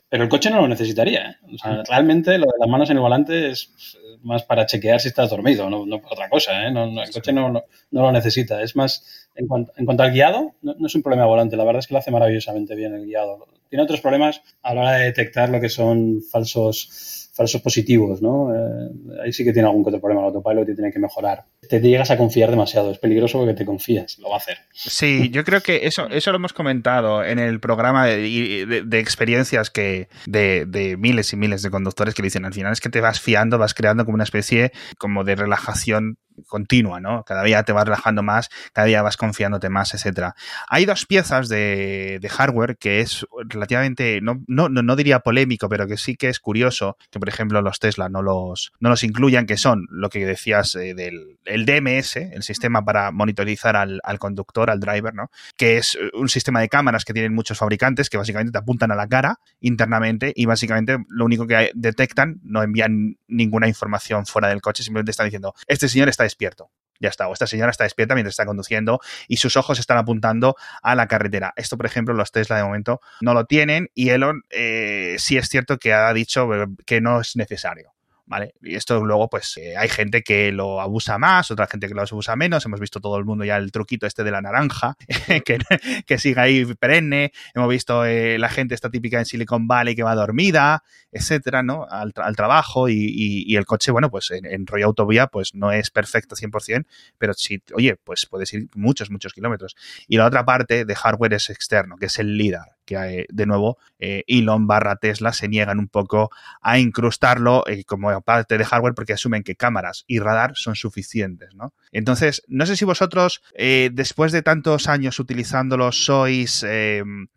Speaker 4: Pero el coche no lo necesitaría. O sea, mm. realmente lo de las manos en el volante es más para chequear si estás dormido, no, no otra cosa. ¿eh? el coche no, no, lo necesita. Es más, en cuanto, en cuanto al guiado, no, es un problema volante. La verdad es que lo hace maravillosamente bien el guiado. Tiene otros problemas a la hora de detectar lo que son falsos falsos positivos, ¿no? Eh, ahí sí que tiene algún otro problema el autopilot y tiene que mejorar. Te llegas a confiar demasiado, es peligroso porque te confías, lo va a hacer.
Speaker 2: Sí, yo creo que eso, eso lo hemos comentado en el programa de, experiencias que de, de, miles y miles de conductores que dicen al final es que te vas fiando, vas creando como una especie como de relajación continua, ¿no? Cada día te vas relajando más, cada día vas confiándote más, etcétera. Hay dos piezas de, hardware que es relativamente, no, no, no, diría polémico, pero que sí que es curioso que, por ejemplo, los Tesla no los, no los incluyan, que son lo que decías eh, del el DMS, el sistema para monitorizar al, al, conductor, al driver, ¿no? Que es un sistema de cámaras que tienen muchos fabricantes que básicamente te apuntan a la cara internamente y básicamente lo único que detectan, no envían ninguna información fuera del coche, simplemente están diciendo, este señor está despierto. Ya está, o esta señora está despierta mientras está conduciendo y sus ojos están apuntando a la carretera. Esto, por ejemplo, los Tesla de momento no lo tienen y Elon eh, sí es cierto que ha dicho que no es necesario. ¿Vale? Y esto luego, pues eh, hay gente que lo abusa más, otra gente que lo abusa menos. Hemos visto todo el mundo ya el truquito este de la naranja, que, que sigue ahí perenne. Hemos visto eh, la gente esta típica en Silicon Valley que va dormida, etcétera, ¿no? Al, trabajo y, el coche, bueno, pues en, en, rollo autovía, pues no es perfecto 100%, pero sí, oye, pues puedes ir muchos, muchos kilómetros. Y la otra parte de hardware es externo, que es el LIDAR que eh, de nuevo eh, Elon barra Tesla se niegan un poco a incrustarlo eh, como parte de hardware porque asumen que cámaras y radar son suficientes, ¿no? Entonces, no sé si vosotros, después de tantos años utilizándolo, sois, em,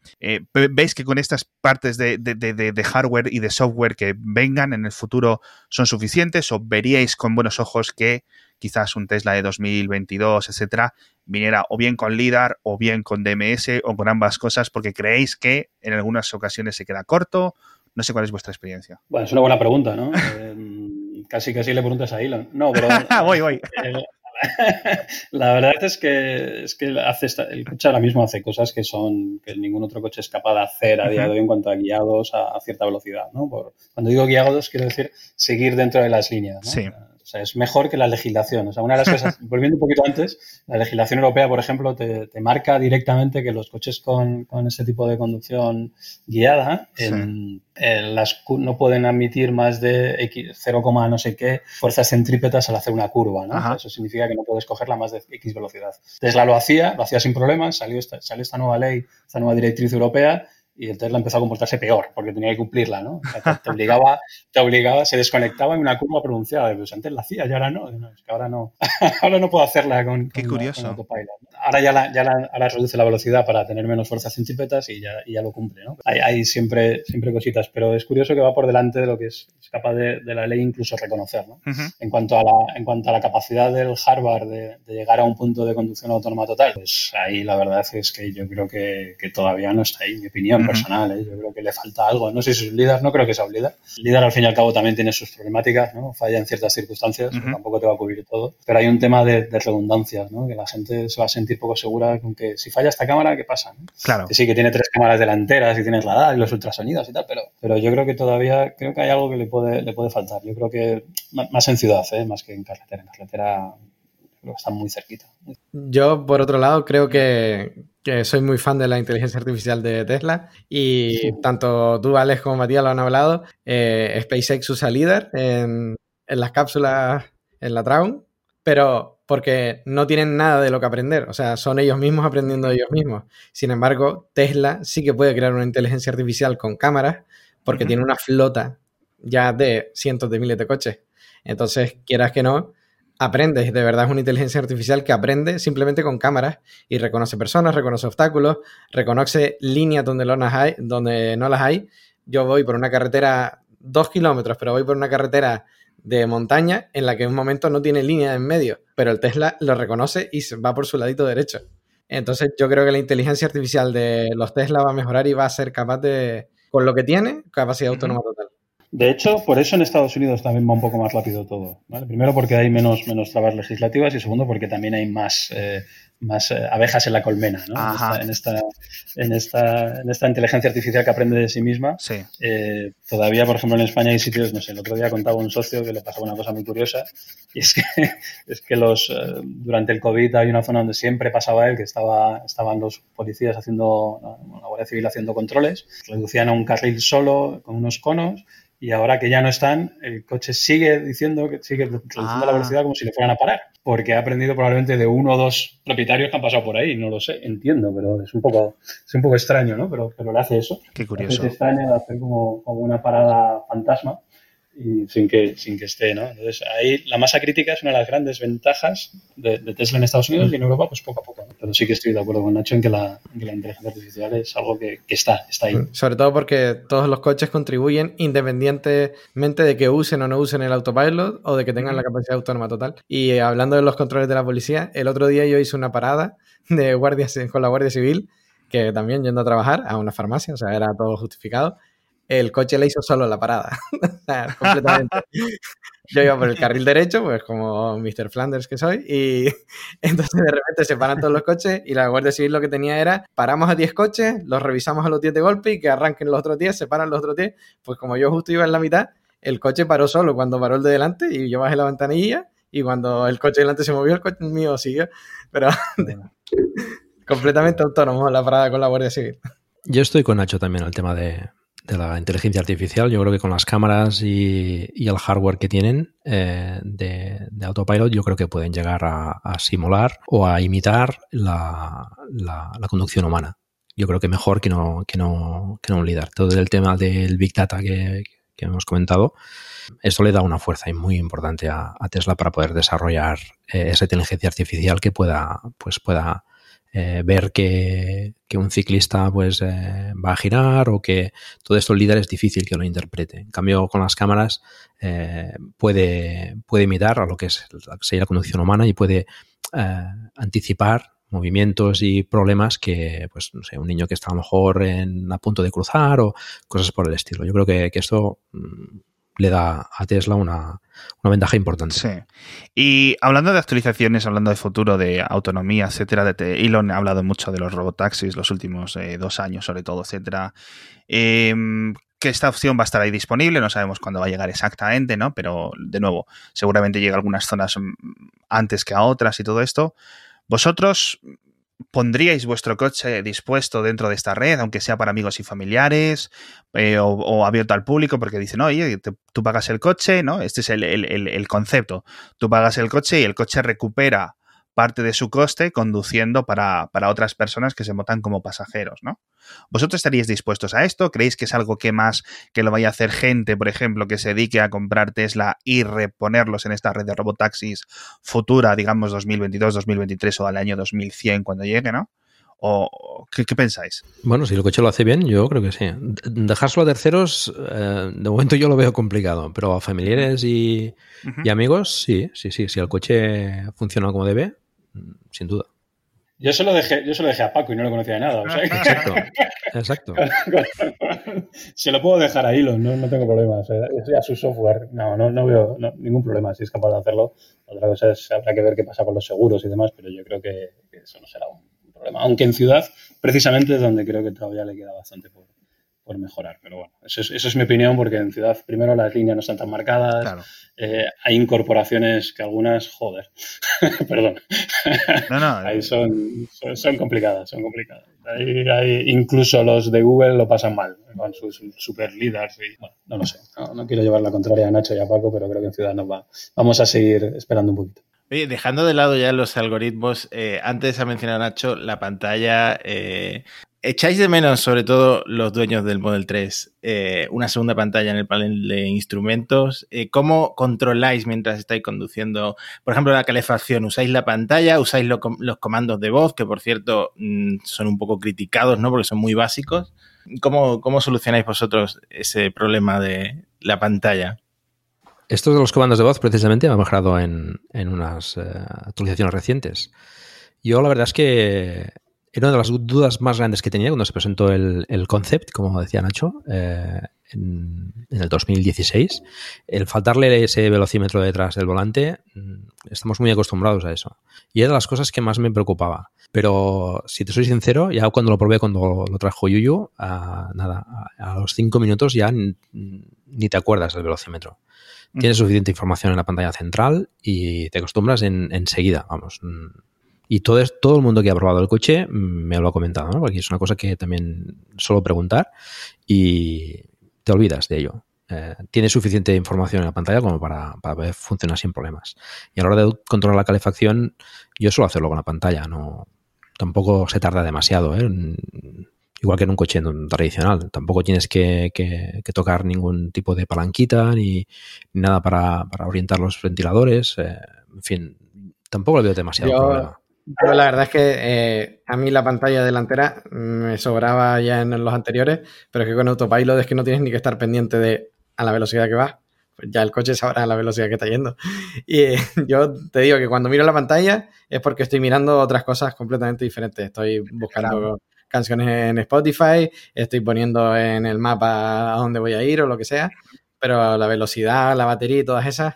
Speaker 2: veis que con estas partes de, de, hardware y de software que vengan en el futuro son suficientes o veríais con buenos ojos que quizás un Tesla de 2022, etcétera, viniera o bien con LIDAR o bien con DMS o con ambas cosas porque creéis que en algunas ocasiones se queda corto. No sé cuál es vuestra experiencia.
Speaker 4: Bueno, es una buena pregunta, ¿no? Em, casi casi le preguntas a Elon. No, pero...
Speaker 2: voy, voy.
Speaker 4: Eh, la verdad es que, es que hace el coche ahora mismo hace cosas que son que ningún otro coche es capaz de hacer a día de hoy en cuanto a guiados a, cierta velocidad. ¿no? cuando digo guiados, quiero decir seguir dentro de las líneas. ¿no?
Speaker 2: Sí.
Speaker 4: O sea, es mejor que la legislación. O sea, una de las cosas, volviendo un poquito antes, la legislación europea, por ejemplo, te, marca directamente que los coches con, con este tipo de conducción guiada en, las, no pueden admitir más de 0, no sé qué fuerzas centrípetas al hacer una curva. ¿no? Eso significa que no puedes cogerla más de X velocidad. Tesla lo hacía, lo hacía sin problemas, salió esta, salió esta nueva ley, esta nueva directriz europea y el Tesla empezó a comportarse peor porque tenía que cumplirla, ¿no? O sea, te, obligaba, te obligaba, se desconectaba en una curva pronunciada. Pues antes la hacía y ahora no. es que ahora no, ahora no puedo hacerla con,
Speaker 2: Qué curioso.
Speaker 4: autopilot. Ahora ya, la, ya la, ahora reduce la velocidad para tener menos fuerza centrípetas y ya, y ya lo cumple, ¿no? Hay, hay, siempre, siempre cositas, pero es curioso que va por delante de lo que es, es capaz de, de, la ley incluso reconocer, ¿no? Uh -huh. en, cuanto a la, en cuanto a la capacidad del hardware de, de, llegar a un punto de conducción autónoma total, pues ahí la verdad es que yo creo que, que todavía no está ahí, en mi opinión personal. ¿eh? Yo creo que le falta algo. No sé si es un líder, no creo que sea un líder. El líder, al fin y al cabo, también tiene sus problemáticas, ¿no? Falla en ciertas circunstancias, uh -huh. tampoco te va a cubrir todo. Pero hay un tema de, de redundancias, ¿no? Que la gente se va a sentir poco segura con que si falla esta cámara, ¿qué pasa? ¿no?
Speaker 2: Claro.
Speaker 4: Que sí, que tiene tres cámaras delanteras y tienes la DAD y los ultrasonidos y tal, pero, pero yo creo que todavía, creo que hay algo que le puede, le puede faltar. Yo creo que más en ciudad, ¿eh? Más que en carretera. En carretera creo que están muy cerquita.
Speaker 5: Yo, por otro lado, creo que, que soy muy fan de la inteligencia artificial de Tesla y sí. tanto tú, Alex, como Matías lo han hablado. Eh, SpaceX usa líder en, en, las cápsulas en la Dragon, pero porque no tienen nada de lo que aprender, o sea, son ellos mismos aprendiendo de ellos mismos. Sin embargo, Tesla sí que puede crear una inteligencia artificial con cámaras porque uh -huh. tiene una flota ya de cientos de miles de coches. Entonces, quieras que no, aprendes, de verdad es una inteligencia artificial que aprende simplemente con cámaras y reconoce personas, reconoce obstáculos, reconoce líneas donde, no las hay, donde no las hay. Yo voy por una carretera dos kilómetros, pero voy por una carretera de montaña en la que en un momento no tiene línea en medio, pero el Tesla lo reconoce y va por su ladito derecho. Entonces yo creo que la inteligencia artificial de los Tesla va a mejorar y va a ser capaz de, con lo que tiene, capacidad autónoma total.
Speaker 4: De hecho, por eso en Estados Unidos también va un poco más rápido todo. ¿vale? Primero porque hay menos, menos trabas legislativas y segundo porque también hay más, eh, más eh, abejas en la colmena. ¿no? En, esta, en, esta, en, esta, inteligencia artificial que aprende de sí misma.
Speaker 2: Sí.
Speaker 4: Eh, todavía, por ejemplo, en España hay sitios, no sé, el otro día contaba un socio que le pasaba una cosa muy curiosa y es que, es que los, durante el COVID hay una zona donde siempre pasaba él, que estaba, estaban los policías haciendo, la Guardia Civil haciendo controles, reducían a un carril solo con unos conos y ahora que ya no están, el coche sigue diciendo que sigue reduciendo ah. la velocidad como si le fueran a parar, porque ha aprendido probablemente de uno o dos propietarios que han pasado por ahí, no lo sé, entiendo, pero es un poco, es un poco extraño, ¿no? Pero, pero le hace eso.
Speaker 2: Qué curioso.
Speaker 4: Es extraño hacer como, como una parada fantasma sin que, sin que esté, ¿no? Entonces, ahí la masa crítica es una de las grandes ventajas de, de Tesla en Estados Unidos y en Europa, pues poco a poco. ¿no? Pero sí que estoy de acuerdo con Nacho en que la, en que la inteligencia artificial es algo que, que, está, está ahí.
Speaker 5: Sobre todo porque todos los coches contribuyen independientemente de que usen o no usen el autopilot o de que tengan la capacidad autónoma total. Y hablando de los controles de la policía, el otro día yo hice una parada de guardias con la Guardia Civil, que también yendo a trabajar a una farmacia, o sea, era todo justificado el coche le hizo solo la parada. completamente. Yo iba por el carril derecho, pues como Mr. Flanders que soy, y entonces de repente se paran todos los coches y la Guardia Civil lo que tenía era, paramos a 10 coches, los revisamos a los 10 de golpe y que arranquen los otros 10, se paran los otros 10, pues como yo justo iba en la mitad, el coche paró solo cuando paró el de delante y yo bajé la ventanilla y cuando el coche delante se movió, el coche mío siguió, pero completamente autónomo la parada con la Guardia Civil.
Speaker 6: Yo estoy con Nacho también el tema de, de la inteligencia artificial. Yo creo que con las cámaras y, y el hardware que tienen eh, de, de, autopilot, yo creo que pueden llegar a, simular o a imitar la, la, conducción humana. Yo creo que mejor que no, que no, que no un líder. Todo el tema del Big Data que, que hemos comentado, eso le da una fuerza muy importante a, a Tesla para poder desarrollar eh, esa inteligencia artificial que pueda, pues pueda eh, ver que, un ciclista pues eh, va a girar o que todo esto el líder es difícil que lo interprete. En cambio, con las cámaras eh, puede, puede imitar a lo que es la conducción humana y puede anticipar movimientos y problemas que, pues, no sé, un niño que está a lo mejor en, a punto de cruzar o cosas por el estilo. Yo creo que, que esto mmm, le da a Tesla una, una, ventaja importante.
Speaker 2: Sí. Y hablando de actualizaciones, hablando de futuro, de autonomía, etcétera, de Elon ha hablado mucho de los robotaxis los últimos eh, dos años, sobre todo, etcétera. Eh, que esta opción va a estar ahí disponible, no sabemos cuándo va a llegar exactamente, ¿no? Pero, de nuevo, seguramente llega a algunas zonas antes que a otras y todo esto. ¿Vosotros pondríais vuestro coche dispuesto dentro de esta red, aunque sea para amigos y familiares eh, o, abierto al público, porque dicen, oye, tú pagas el coche, ¿no? Este es el, el, el, concepto. Tú pagas el coche y el coche recupera parte de su coste conduciendo para, para otras personas que se montan como pasajeros, ¿no? ¿Vosotros estaríais dispuestos a esto? ¿Creéis que es algo que más que lo vaya a hacer gente, por ejemplo, que se dedique a comprar Tesla y reponerlos en esta red de robotaxis futura, digamos 2022, 2023 o al año 2100 cuando llegue, ¿no? ¿O qué, qué pensáis?
Speaker 6: Bueno, si el coche lo hace bien, yo creo que sí. Dejárselo a terceros, eh, de momento yo lo veo complicado, pero a familiares y, y amigos, sí, sí, sí. Si el coche funciona como debe, sin duda.
Speaker 4: Yo se lo dejé, yo se lo dejé a Paco y no lo conocía de nada. o sea
Speaker 6: Exacto, exacto.
Speaker 4: se lo puedo dejar a Elon, no, no tengo problema. O sea, es ya su software. No, no, no veo no, ningún problema si es capaz de hacerlo. Otra cosa es, habrá que ver qué pasa con los seguros y demás, pero yo creo que, que eso no será un problema. Aunque en ciudad, precisamente es donde creo que todavía le queda bastante por, por mejorar. Pero bueno, eso es, eso es mi opinión, porque en ciudad, primero, las líneas no están tan marcadas.
Speaker 2: Claro.
Speaker 4: Eh, hay incorporaciones que algunas, joder, perdón,
Speaker 2: No, no.
Speaker 4: ahí son, son, son complicadas, son complicadas. Ahí, ahí incluso los de Google lo pasan mal con sus super líderes y bueno, no lo sé. No, no quiero llevar la contraria a Nacho y a Paco, pero creo que en Ciudad nos va. Vamos a seguir esperando un poquito.
Speaker 3: Oye, dejando de lado ya los algoritmos, eh, antes ha mencionado Nacho la pantalla. eh, ¿Echáis de menos, sobre todo los dueños del Model 3, eh, una segunda pantalla en el panel de instrumentos? Eh, ¿Cómo controláis mientras estáis conduciendo, por ejemplo, la calefacción? ¿Usáis la pantalla? ¿Usáis los comandos de voz, que por cierto mm, son un poco criticados, ¿no? Porque son muy básicos. ¿Cómo, cómo solucionáis vosotros ese problema de la pantalla?
Speaker 6: Esto de los comandos de voz precisamente ha mejorado en, en unas eh, actualizaciones recientes. Yo la verdad es que era una de las dudas más grandes que tenía cuando se presentó el, el concept, como decía Nacho, eh, en, en el 2016. El faltarle ese velocímetro detrás del volante, mm, estamos muy acostumbrados a eso. Y era de las cosas que más me preocupaba. Pero si te soy sincero, ya cuando lo probé, cuando lo trajo Yuyu, a, nada, a, a los cinco minutos ya ni te acuerdas del velocímetro. Tienes suficiente información en la pantalla central y te acostumbras en- enseguida, vamos. Y todo, es- todo el mundo que ha probado el coche mm, me lo ha comentado, ¿no? Porque es una cosa que también suelo preguntar y te olvidas de ello. Eh, tienes suficiente información en la pantalla como para, para funcionar sin problemas. Y a la hora de controlar la calefacción, yo suelo hacerlo con la pantalla, no tampoco se tarda demasiado, ¿eh? Mm, Igual que en un coche tradicional. Tampoco tienes que, que- que tocar ningún tipo de palanquita ni, ni nada para, para orientar los ventiladores. eh, en fin, tampoco le veo demasiado
Speaker 5: Yo-
Speaker 6: problema.
Speaker 5: Pero la verdad es que eh, a mí la pantalla delantera me sobraba ya en los anteriores, pero es que con Autopilot es que no tienes ni que estar pendiente de a la velocidad que vas. Pues ya el coche sabrá la velocidad que está yendo. Y eh, yo te digo que cuando miro la pantalla es porque estoy mirando otras cosas completamente diferentes. Estoy buscando canciones en Spotify, estoy poniendo en el mapa a dónde voy a ir o lo que sea, pero la velocidad, la batería y todas esas,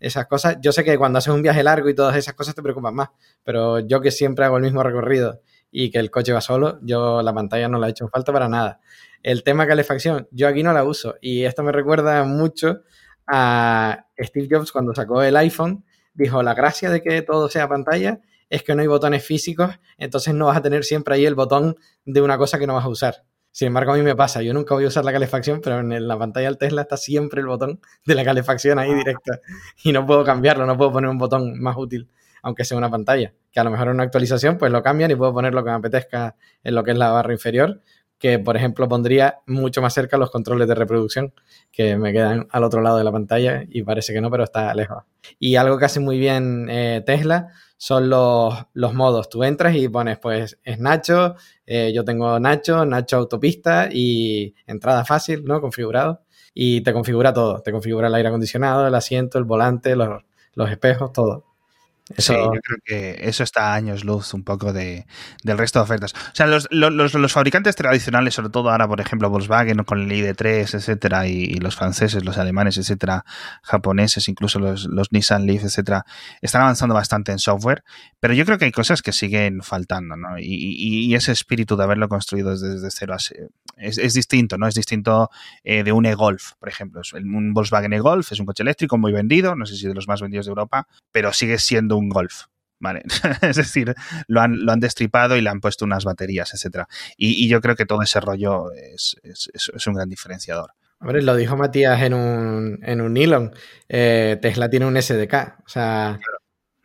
Speaker 5: esas cosas, yo sé que cuando haces un viaje largo y todas esas cosas te preocupan más, pero yo que siempre hago el mismo recorrido y que el coche va solo, yo la pantalla no la he hecho falta para nada. El tema calefacción, yo aquí no la uso y esto me recuerda mucho a Steve Jobs cuando sacó el iPhone, dijo, la gracia de que todo sea pantalla es que no hay botones físicos, entonces no vas a tener siempre ahí el botón de una cosa que no vas a usar. Sin embargo, a mí me pasa, yo nunca voy a usar la calefacción, pero en la pantalla del Tesla está siempre el botón de la calefacción ahí directa y no puedo cambiarlo, no puedo poner un botón más útil, aunque sea una pantalla. Que a lo mejor en una actualización pues lo cambian y puedo poner lo que me apetezca en lo que es la barra inferior, que por ejemplo pondría mucho más cerca los controles de reproducción, que me quedan al otro lado de la pantalla y parece que no, pero está lejos. Y algo que hace muy bien eh, Tesla son los, los modos. Tú entras y pones, pues, es Nacho, eh, yo tengo Nacho, Nacho autopista y entrada fácil, ¿no? Configurado. Y te configura todo. Te configura el aire acondicionado, el asiento, el volante, los, los espejos, todo.
Speaker 2: Sí, yo creo que eso está a años luz un poco de, del resto de ofertas. O sea, los, los, los, fabricantes tradicionales, sobre todo ahora, por ejemplo, Volkswagen con el ID3, etcétera, y, los franceses, los alemanes, etcétera, japoneses, incluso los, los Nissan Leaf, etcétera, están avanzando bastante en software, pero yo creo que hay cosas que siguen faltando, ¿no? Y, y, y ese espíritu de haberlo construido desde, desde cero es, es, distinto, ¿no? Es distinto eh, de un e-Golf, por ejemplo. Un Volkswagen e-Golf es un coche eléctrico muy vendido, no sé si de los más vendidos de Europa, pero sigue siendo un Golf. Vale, es decir, lo han, lo han destripado y le han puesto unas baterías, etcétera. Y, y yo creo que todo ese rollo es, es, es, un gran diferenciador.
Speaker 5: Hombre, lo dijo Matías en un, en un Elon. Eh, Tesla tiene un SDK. O sea, claro.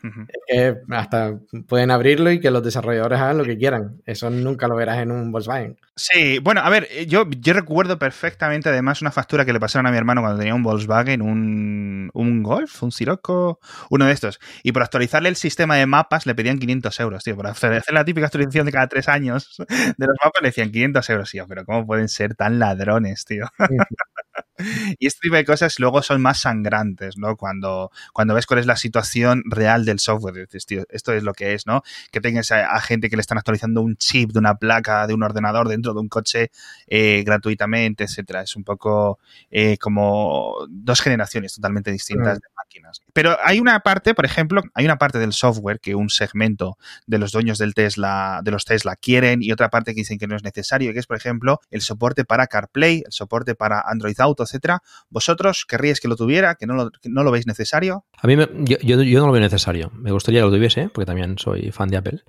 Speaker 2: Ujú.
Speaker 5: que hasta pueden abrirlo y que los desarrolladores hagan lo que quieran. Eso nunca lo verás en un Volkswagen.
Speaker 2: Sí, bueno, a ver, eh, yo, yo recuerdo perfectamente además una factura que le pasaron a mi hermano cuando tenía un Volkswagen, un, un Golf, un Sirocco, uno de estos. Y por actualizarle el sistema de mapas le pedían 500 euros, tío. Por hacer la típica actualización de cada tres años de los mapas le decían 500 euros, tío. Pero ¿cómo pueden ser tan ladrones, tío? Y este tipo de cosas luego son más sangrantes, ¿no? Cuando, cuando ves cuál es la situación real del software, dices, tío, esto es lo que es, ¿no? Que tengas a, a gente que le están actualizando un chip de una placa, de un ordenador dentro de un coche eh, gratuitamente, etcétera. Es un poco eh, como dos generaciones totalmente distintas de máquinas. Pero hay una parte, por ejemplo, hay una parte del software que un segmento de los dueños del Tesla, de los Tesla quieren y otra parte que dicen que no es necesario, que es, por ejemplo, el soporte para CarPlay, el soporte para Android Auto, etcétera. ¿Vosotros querríais que lo tuviera, que no lo, que no lo veis necesario?
Speaker 6: A mí me- yo, yo- yo no lo veo necesario. Me gustaría que lo tuviese, porque también soy fan de Apple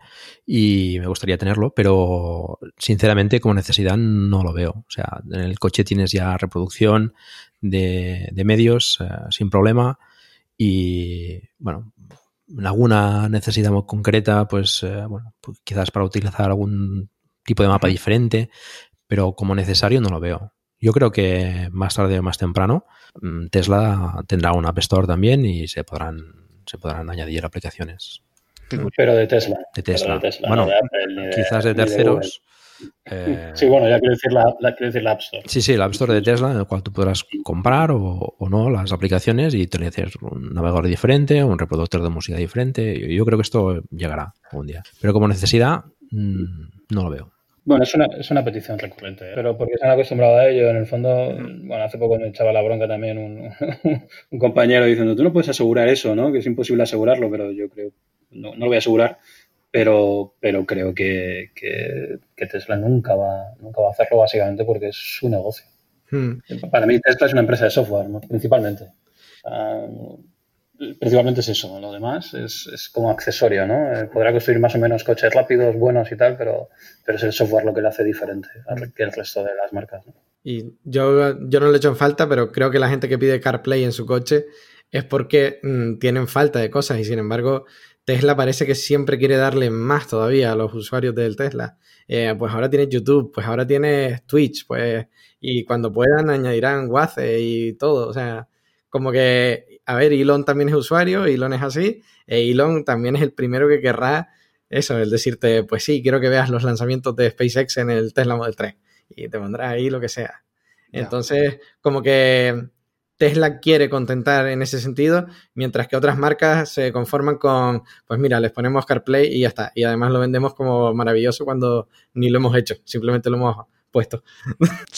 Speaker 6: y me gustaría tenerlo, pero sinceramente como necesidad no lo veo. O sea, en el coche tienes ya reproducción de, de medios eh, sin problema y bueno, en alguna necesidad muy concreta, pues, eh, bueno, pues quizás para utilizar algún tipo de mapa diferente, pero como necesario no lo veo. Yo creo que más tarde o más temprano mm, Tesla tendrá un App Store también y se podrán, se podrán añadir aplicaciones
Speaker 4: Pero de Tesla.
Speaker 6: de Tesla.
Speaker 4: de Tesla,
Speaker 6: bueno,
Speaker 4: no de Apple, ni de-
Speaker 6: quizás de terceros. Eh,
Speaker 4: Sí, bueno, ya quiero decir la, la- quiero decir la App Store.
Speaker 6: Sí, sí, el App Store de Tesla, en el cual tú podrás comprar o, o no las aplicaciones y tener un navegador diferente, un reproductor de música diferente. Yo, yo creo que esto llegará algún día. Pero como necesidad, mm, no lo veo.
Speaker 4: Bueno, es una, es una petición recurrente, ¿eh? pero porque se han acostumbrado a ello. En el fondo, bueno, hace poco me echaba la bronca también un, un compañero diciendo, tú no puedes asegurar eso, ¿no? Que es imposible asegurarlo, pero yo creo, no, no lo voy a asegurar, pero, pero creo que, que, que Tesla nunca va, nunca va a hacerlo básicamente porque es su negocio.
Speaker 5: Hmm.
Speaker 4: Para mí Tesla es una empresa de software, ¿no? principalmente. Ah, principalmente es eso, lo demás es, es como accesorio, ¿no? Eh, podrá construir más o menos coches rápidos, buenos y tal, pero, pero es el software lo que le hace diferente al- que el resto de las marcas. ¿no?
Speaker 5: Y yo, yo no le echo en falta, pero creo que la gente que pide CarPlay en su coche es porque mm, tienen falta de cosas y sin embargo Tesla parece que siempre quiere darle más todavía a los usuarios del Tesla. Eh, pues ahora tienes YouTube, pues ahora tienes Twitch, pues y cuando puedan añadirán Waze y todo. O sea, como que, a ver, Elon también es usuario, Elon es así, e Elon también es el primero que querrá eso, el decirte, pues sí, quiero que veas los lanzamientos de SpaceX en el Tesla Model 3 y te pondrá ahí lo que sea. Entonces, como que Tesla quiere contentar en ese sentido, mientras que otras marcas se conforman con, pues mira, les ponemos CarPlay y ya está. Y además lo vendemos como maravilloso cuando ni lo hemos hecho, simplemente lo hemos puesto.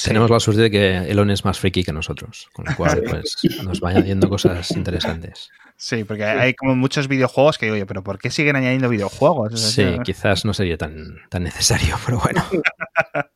Speaker 6: Tenemos la suerte de que Elon es más friki que nosotros, con lo cual pues, nos va añadiendo cosas interesantes.
Speaker 2: Sí, porque hay como muchos videojuegos que digo, oye, pero ¿por qué siguen añadiendo videojuegos? Es
Speaker 6: Sí, quizás no sería tan, tan necesario, pero bueno.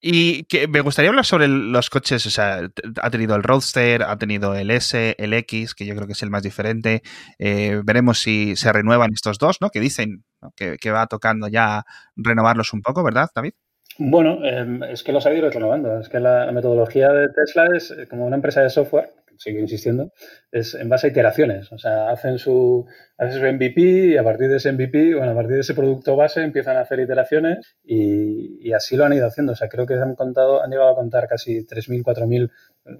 Speaker 2: Y que me gustaría hablar sobre los coches, o sea, ha tenido el Roadster, ha tenido el S, el X, que yo creo que es el más diferente. Eh, veremos si se renuevan estos dos, ¿no? Que dicen ¿no? que, que va tocando ya renovarlos un poco, ¿verdad, David?
Speaker 4: Bueno, eh, es que los ha ido renovando. Es que la, metodología de Tesla es eh, como una empresa de software, sigo insistiendo, es en base a iteraciones. O sea, hacen su, hacen su MVP y a partir de ese MVP, bueno, a partir de ese producto base empiezan a hacer iteraciones y, y así lo han ido haciendo. O sea, creo que han contado, han llegado a contar casi 3.000, 4.000,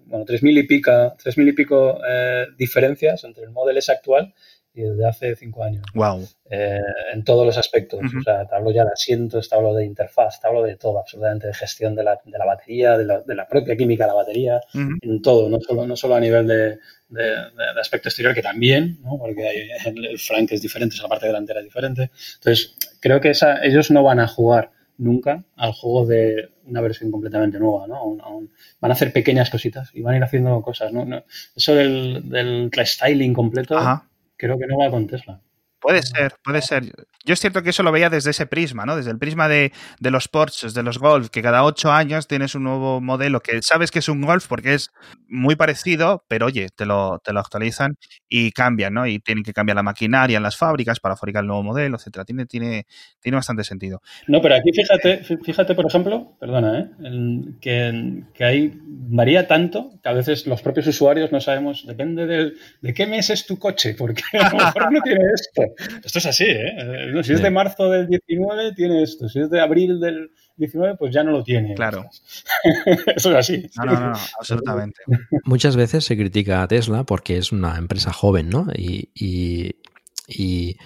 Speaker 4: bueno, 3.000 y pico, 3.000 y pico eh, diferencias entre el Model S actual y el de hace cinco años
Speaker 2: Wow.
Speaker 4: eh, en todos los aspectos.
Speaker 2: Ujú.
Speaker 4: O sea, te hablo ya de asientos, te hablo de interfaz, te hablo de todo, absolutamente de gestión de la, de la batería, de la, de la propia química de la batería, en todo, no solo, no solo a nivel de, de- aspecto exterior, que también, ¿no? porque hay- el, el flank es diferente, la parte delantera es diferente. Entonces, creo que esa, ellos no van a jugar nunca al juego de una versión completamente nueva, ¿no? Van a hacer pequeñas cositas y van a ir haciendo cosas, ¿no? No- eso del, del restyling completo,
Speaker 2: Ajá.
Speaker 4: Creo que no va con Tesla.
Speaker 2: Puede ser, puede ser. Yo es cierto que eso lo veía desde ese prisma, ¿no? Desde el prisma de, de los Porsches, de los Golf, que cada ocho años tienes un nuevo modelo que sabes que es un Golf porque es muy parecido, pero oye, te lo, te lo actualizan y cambian, ¿no? Y tienen que cambiar la maquinaria en las fábricas para fabricar el nuevo modelo, etcétera. Tiene, tiene, tiene bastante sentido.
Speaker 4: No, pero aquí fíjate, fíjate, por ejemplo, perdona, ¿eh? que, que hay, varía tanto que a veces los propios usuarios no sabemos, depende de, de qué mes es tu coche, porque a lo mejor no tiene esto. Esto es así, ¿eh? Si es de marzo del 19, tiene esto. Si es de abril del 19, pues ya no lo tiene.
Speaker 2: Claro.
Speaker 4: Eso es así.
Speaker 2: No, no, no, absolutamente.
Speaker 6: Muchas veces se critica a Tesla porque es una empresa joven, ¿no? Y, y, y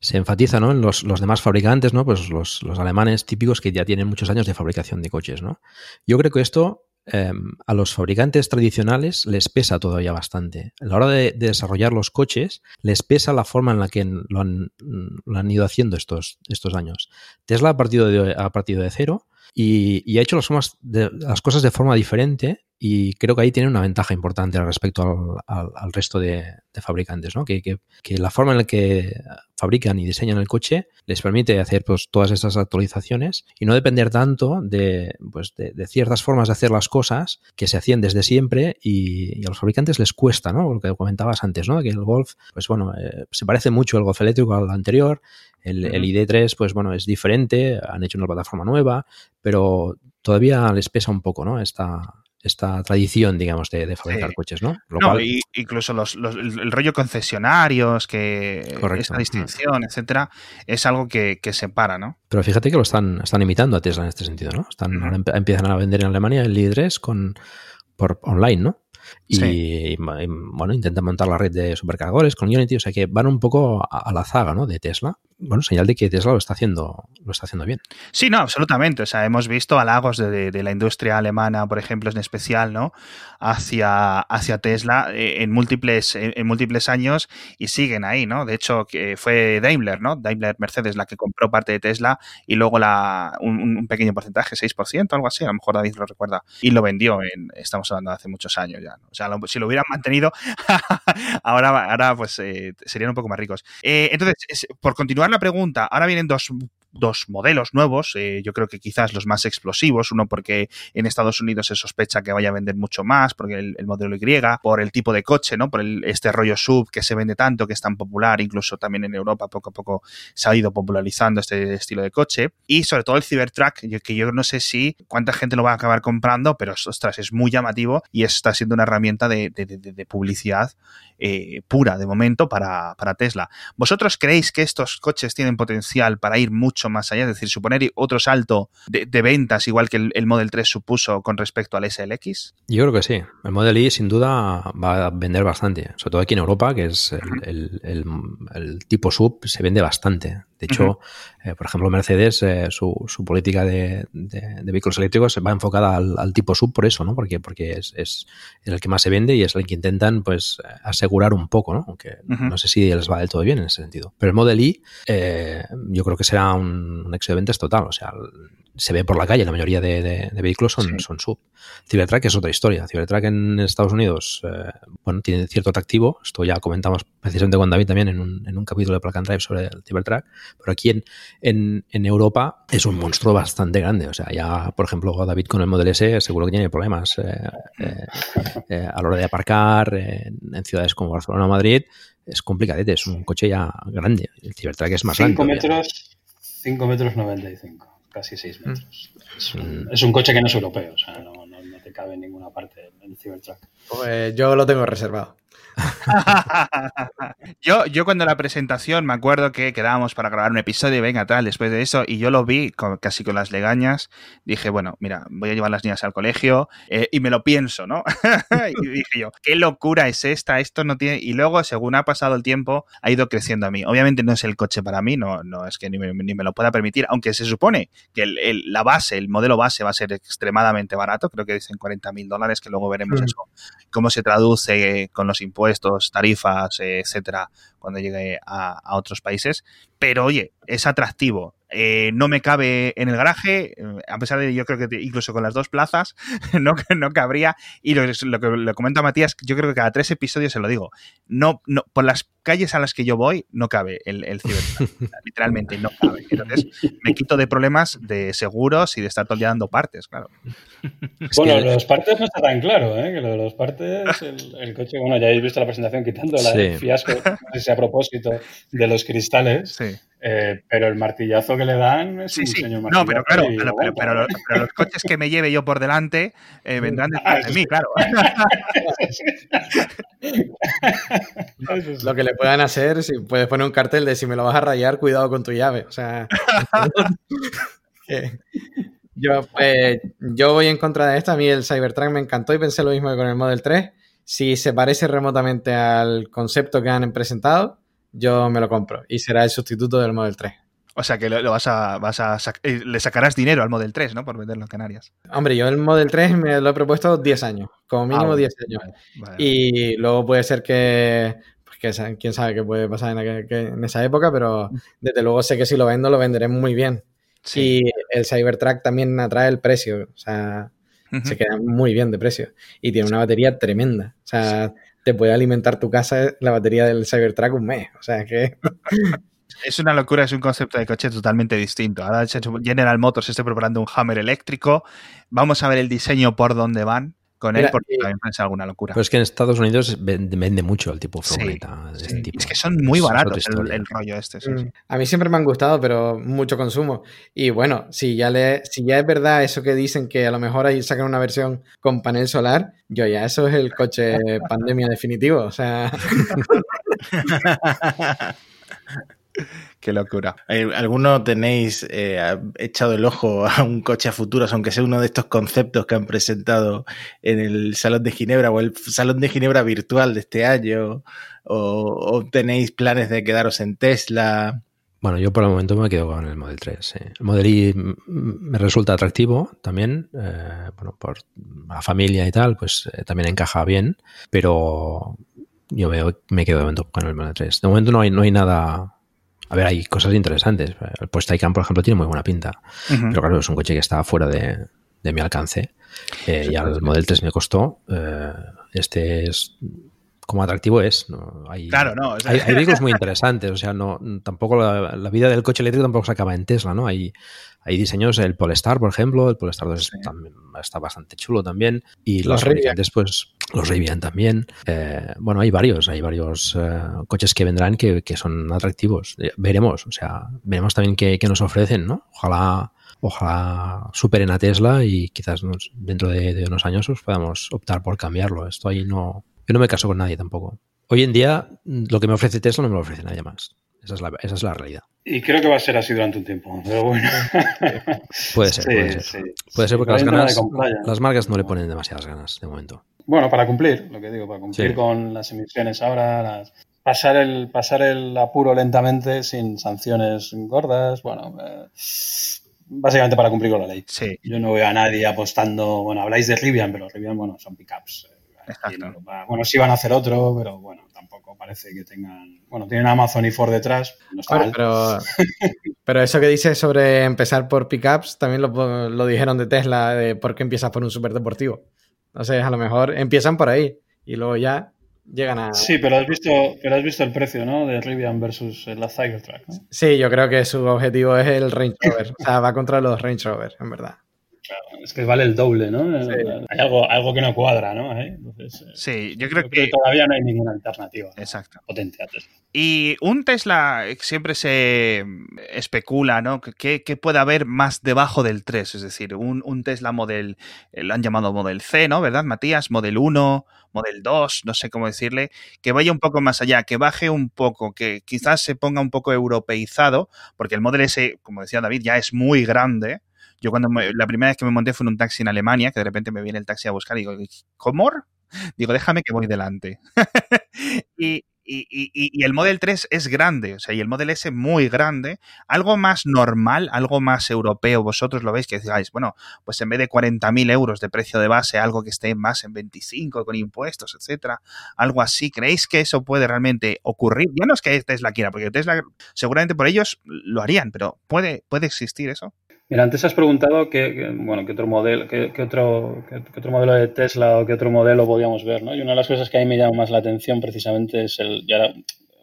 Speaker 6: se enfatiza ¿no? en los, los, demás fabricantes, ¿no? Pues los, los, alemanes típicos que ya tienen muchos años de fabricación de coches, ¿no? Yo creo que esto eh, a los fabricantes tradicionales les pesa todavía bastante. A la hora de, de, desarrollar los coches, les pesa la forma en la que lo han, ido haciendo estos, estos años. Tesla ha partido de, ha partido de cero y, ha hecho las cosas de forma diferente y creo que ahí tiene una ventaja importante respecto al, al, al resto de, de, fabricantes, ¿no? Que, que, que, la forma en la que fabrican y diseñan el coche les permite hacer pues, todas estas actualizaciones y no depender tanto de, pues, de, de ciertas formas de hacer las cosas que se hacían desde siempre y, y, a los fabricantes les cuesta, ¿no? Lo que comentabas antes, ¿no? Que el Golf, pues bueno, eh, se parece mucho el Golf eléctrico al anterior, el, el, ID3, pues bueno, es diferente, han hecho una plataforma nueva, pero todavía les pesa un poco, ¿no? Esta, esta tradición, digamos, de, de fabricar sí. coches, ¿no?
Speaker 2: Lo no cual... y, incluso los, los, el rollo concesionarios, que
Speaker 6: Correcto.
Speaker 2: esta distinción, etcétera, es algo que, que, separa, ¿no?
Speaker 6: Pero fíjate que lo están, están imitando a Tesla en este sentido, ¿no? Están, uh -huh. empiezan a vender en Alemania el i3 con por online, ¿no? Y, sí. y, bueno, intentan montar la red de supercargadores con Unity, o sea que van un poco a, a la zaga, ¿no? De Tesla bueno, señal de que Tesla lo está haciendo, lo está haciendo bien.
Speaker 2: Sí, no, absolutamente. O sea, hemos visto halagos de, la industria alemana, por ejemplo, en especial, ¿no? Hacia, hacia Tesla eh, en múltiples, en, múltiples años y siguen ahí, ¿no? De hecho, que fue Daimler, ¿no? Daimler Mercedes la que compró parte de Tesla y luego la, un, un pequeño porcentaje, 6%, algo así, a lo mejor David lo recuerda, y lo vendió en, estamos hablando de hace muchos años ya, ¿no? O sea, si lo hubieran mantenido, ahora, ahora pues eh, serían un poco más ricos. Eh, entonces, es, por continuar la pregunta, ahora vienen dos dos modelos nuevos, eh, yo creo que quizás los más explosivos, uno porque en Estados Unidos se sospecha que vaya a vender mucho más, porque el, el modelo Y, por el tipo de coche, ¿no? Por el, este rollo sub que se vende tanto, que es tan popular, incluso también en Europa poco a poco se ha ido popularizando este estilo de coche, y sobre todo el Cybertruck, que yo no sé si cuánta gente lo va a acabar comprando, pero ostras, es muy llamativo y está siendo una herramienta de, publicidad eh, pura de momento para, para Tesla. ¿Vosotros creéis que estos coches tienen potencial para ir mucho más allá, es decir, suponer otro salto de, de ventas igual que el, el, Model 3 supuso con respecto al SLX?
Speaker 6: Yo creo que sí. El Model Y sin duda va a vender bastante, sobre todo aquí en Europa, que es el, el, el tipo sub, se vende bastante. De hecho, uh -huh. eh, por ejemplo, Mercedes, eh, su, su, política de, de, de, vehículos eléctricos va enfocada al, al, tipo sub por eso, ¿no? Porque, porque es, es, el que más se vende y es el que intentan, pues, asegurar un poco, ¿no? Aunque uh -huh. no sé si les va del todo bien en ese sentido. Pero el Model Y, eh, yo creo que será un, un éxito de ventas total. O sea, se ve por la calle, la mayoría de, de, de vehículos son, sí. son sub. Cybertruck es otra historia. Cybertruck en Estados Unidos, eh, bueno, tiene cierto atractivo. Esto ya comentamos precisamente con David también en un, en un capítulo de Plug and Drive sobre el Cybertruck. Pero aquí en, en, en, Europa es un monstruo bastante grande. O sea, ya, por ejemplo, David con el Model S seguro que tiene problemas eh, eh, a la hora de aparcar en ciudades como Barcelona o Madrid. Es complicadete, es un coche ya grande. El Cybertruck es más
Speaker 4: cinco
Speaker 6: grande.
Speaker 4: Metros, 5 metros 95 casi 6 metros. Mm. Es, un, es, un, coche que no es europeo, o sea, no, no, no te cabe en ninguna parte el Cybertruck.
Speaker 5: Pues yo lo tengo reservado.
Speaker 2: yo, yo cuando la presentación me acuerdo que quedábamos para grabar un episodio, venga tal, después de eso, y yo lo vi con, casi con las legañas, dije, bueno, mira, voy a llevar las niñas al colegio eh, y me lo pienso, ¿no? y dije yo, qué locura es esta, esto no tiene... Y luego, según ha pasado el tiempo, ha ido creciendo a mí. Obviamente no es el coche para mí, no, no es que ni me, ni me lo pueda permitir, aunque se supone que el, el, la base, el modelo base va a ser extremadamente barato, creo que dicen 40 mil dólares, que luego veremos mm. eso, cómo se traduce con los impuestos, tarifas, etcétera, cuando llegue a, a, otros países. Pero oye, es atractivo. Eh, no me cabe en el garaje, eh, a pesar de yo creo que incluso con las dos plazas no, no cabría. Y lo, lo que le comento a Matías, yo creo que cada tres episodios se lo digo. No, no, por las calles a las que yo voy no cabe el, el Literalmente no cabe. Entonces me quito de problemas de seguros y de estar todo el día dando partes, claro.
Speaker 4: bueno, que... los partes no está tan claro, ¿eh? Que lo de los partes, el, coche, bueno, ya habéis visto la presentación quitando la sí. fiasco, no sé si a propósito de los cristales.
Speaker 2: Sí.
Speaker 4: Eh, pero el martillazo que le dan es
Speaker 2: sí,
Speaker 4: un
Speaker 2: sí. No, pero claro, pero, pero, pero, los, pero, los coches que me lleve yo por delante eh, vendrán detrás de mí, claro.
Speaker 5: lo que le puedan hacer, si puedes poner un cartel de si me lo vas a rayar, cuidado con tu llave. O sea. yo, pues, yo voy en contra de esto. A mí el Cybertruck me encantó y pensé lo mismo que con el Model 3. Si se parece remotamente al concepto que han presentado, yo me lo compro y será el sustituto del Model 3.
Speaker 2: O sea que lo, lo vas a, vas a sac le sacarás dinero al Model 3, ¿no? Por venderlo en Canarias.
Speaker 5: Hombre, yo el Model 3 me lo he propuesto 10 años, como mínimo ah, 10 años. Vale. Y luego puede ser que, pues que quién sabe qué puede pasar en, aquel, que, en, esa época, pero desde luego sé que si lo vendo, lo venderé muy bien. Sí. Y el Cybertruck también atrae el precio, o sea, uh -huh. se queda muy bien de precio. Y tiene una batería tremenda, o sea, te puede alimentar tu casa la batería del Cybertruck un mes, o sea que...
Speaker 2: Es una locura, es un concepto de coche totalmente distinto. Ahora General Motors está preparando un Hammer eléctrico. Vamos a ver el diseño por dónde van con Mira, él porque eh, también es alguna locura.
Speaker 6: Pero es que en Estados Unidos vende, vende mucho el tipo furgoneta
Speaker 2: sí,
Speaker 6: este tipo.
Speaker 2: Es que son muy baratos el, el, rollo este. Sí,
Speaker 5: mm. A mí siempre me han gustado, pero mucho consumo. Y bueno, si ya, le, si ya es verdad eso que dicen que a lo mejor ahí sacan una versión con panel solar, yo ya eso es el coche pandemia definitivo. O sea...
Speaker 2: Qué locura.
Speaker 3: ¿Alguno tenéis eh, echado el ojo a un coche a futuros, aunque sea uno de estos conceptos que han presentado en el Salón de Ginebra o el Salón de Ginebra virtual de este año? ¿O, tenéis planes de quedaros en Tesla?
Speaker 6: Bueno, yo por el momento me quedo con el Model 3. Sí. El Model I me resulta atractivo también, eh, bueno, por la familia y tal, pues eh, también encaja bien, pero yo veo, me quedo de momento con el Model 3. De momento no hay, no hay nada a ver, hay cosas interesantes. El Porsche Taycan, por ejemplo, tiene muy buena pinta. Uh -huh. Pero claro, es un coche que está fuera de, de mi alcance. Eh, ya el Model 3 me costó. Eh, este es como atractivo es. ¿no? Hay,
Speaker 2: claro, no. O
Speaker 6: sea... hay, hay, vehículos muy interesantes. O sea, no, tampoco la, la, vida del coche eléctrico tampoco se acaba en Tesla, ¿no? Hay, hay diseños, el Polestar, por ejemplo. El Polestar 2 sí. también, está bastante chulo también. Y los, los fabricantes, pues, los Rivian también. Eh, bueno, hay varios, hay varios eh, coches que vendrán que, que, son atractivos. Eh, veremos, o sea, veremos también qué, qué nos ofrecen, ¿no? Ojalá ojalá superen a Tesla y quizás nos, dentro de, de, unos años pues, podamos optar por cambiarlo. Esto ahí no, yo no me caso con nadie tampoco. Hoy en día, lo que me ofrece Tesla no me lo ofrece nadie más. Esa es la, esa es la realidad.
Speaker 4: Y creo que va a ser así durante un tiempo, pero bueno.
Speaker 6: puede ser, sí, puede ser. Sí. Puede ser porque las, ganas, las marcas no le ponen demasiadas ganas de momento.
Speaker 4: Bueno, para cumplir, lo que digo, para cumplir sí. con las emisiones ahora, las, pasar, el, pasar el apuro lentamente sin sanciones gordas, bueno, eh, básicamente para cumplir con la ley.
Speaker 2: Sí.
Speaker 4: Yo no veo a nadie apostando, bueno, habláis de Rivian, pero Rivian, bueno, son pickups.
Speaker 2: Exacto.
Speaker 4: Bueno, sí van a hacer otro, pero bueno, tampoco parece que tengan. Bueno, tienen Amazon y Ford detrás. No está
Speaker 5: bueno, pero, pero, eso que dices sobre empezar por pickups también lo, lo, dijeron de Tesla, de por qué empiezas por un superdeportivo. Entonces, a lo mejor empiezan por ahí y luego ya llegan a.
Speaker 4: Sí, pero has visto, pero has visto el precio, ¿no? De Rivian versus la Cybertruck. ¿no?
Speaker 5: Sí, yo creo que su objetivo es el Range Rover. o sea, va contra los Range Rover, en verdad.
Speaker 4: Claro, es que vale el doble, ¿no? Sí. Hay algo, algo que no cuadra, ¿no? ¿Eh? Entonces,
Speaker 2: sí, yo creo,
Speaker 4: yo
Speaker 2: que...
Speaker 4: que... todavía no hay ninguna alternativa
Speaker 2: Exacto.
Speaker 4: potente a Tesla.
Speaker 2: Y un Tesla siempre se especula, ¿no? ¿Qué, qué puede haber más debajo del 3? Es decir, un, un, Tesla Model, eh, lo han llamado Model C, ¿no? ¿Verdad, Matías? Model 1, Model 2, no sé cómo decirle, que vaya un poco más allá, que baje un poco, que quizás se ponga un poco europeizado, porque el Model S, como decía David, ya es muy grande, yo cuando me, la primera vez que me monté fue en un taxi en Alemania, que de repente me viene el taxi a buscar y digo, ¿Comor? Digo, déjame que voy delante. y, y, y- y el Model 3 es grande, o sea, y el Model S muy grande, algo más normal, algo más europeo, vosotros lo veis que digáis, bueno, pues en vez de 40.000 euros de precio de base, algo que esté más en 25 con impuestos, etcétera, algo así, ¿creéis que eso puede realmente ocurrir? Ya no es que Tesla quiera, porque Tesla seguramente por ellos lo harían, pero ¿puede, puede existir eso?
Speaker 4: Mira, antes has preguntado qué, bueno, qué otro modelo, qué, otro, qué, otro modelo de Tesla o qué otro modelo podíamos ver, ¿no? Y una de las cosas que a mí me llama más la atención precisamente es el, y ahora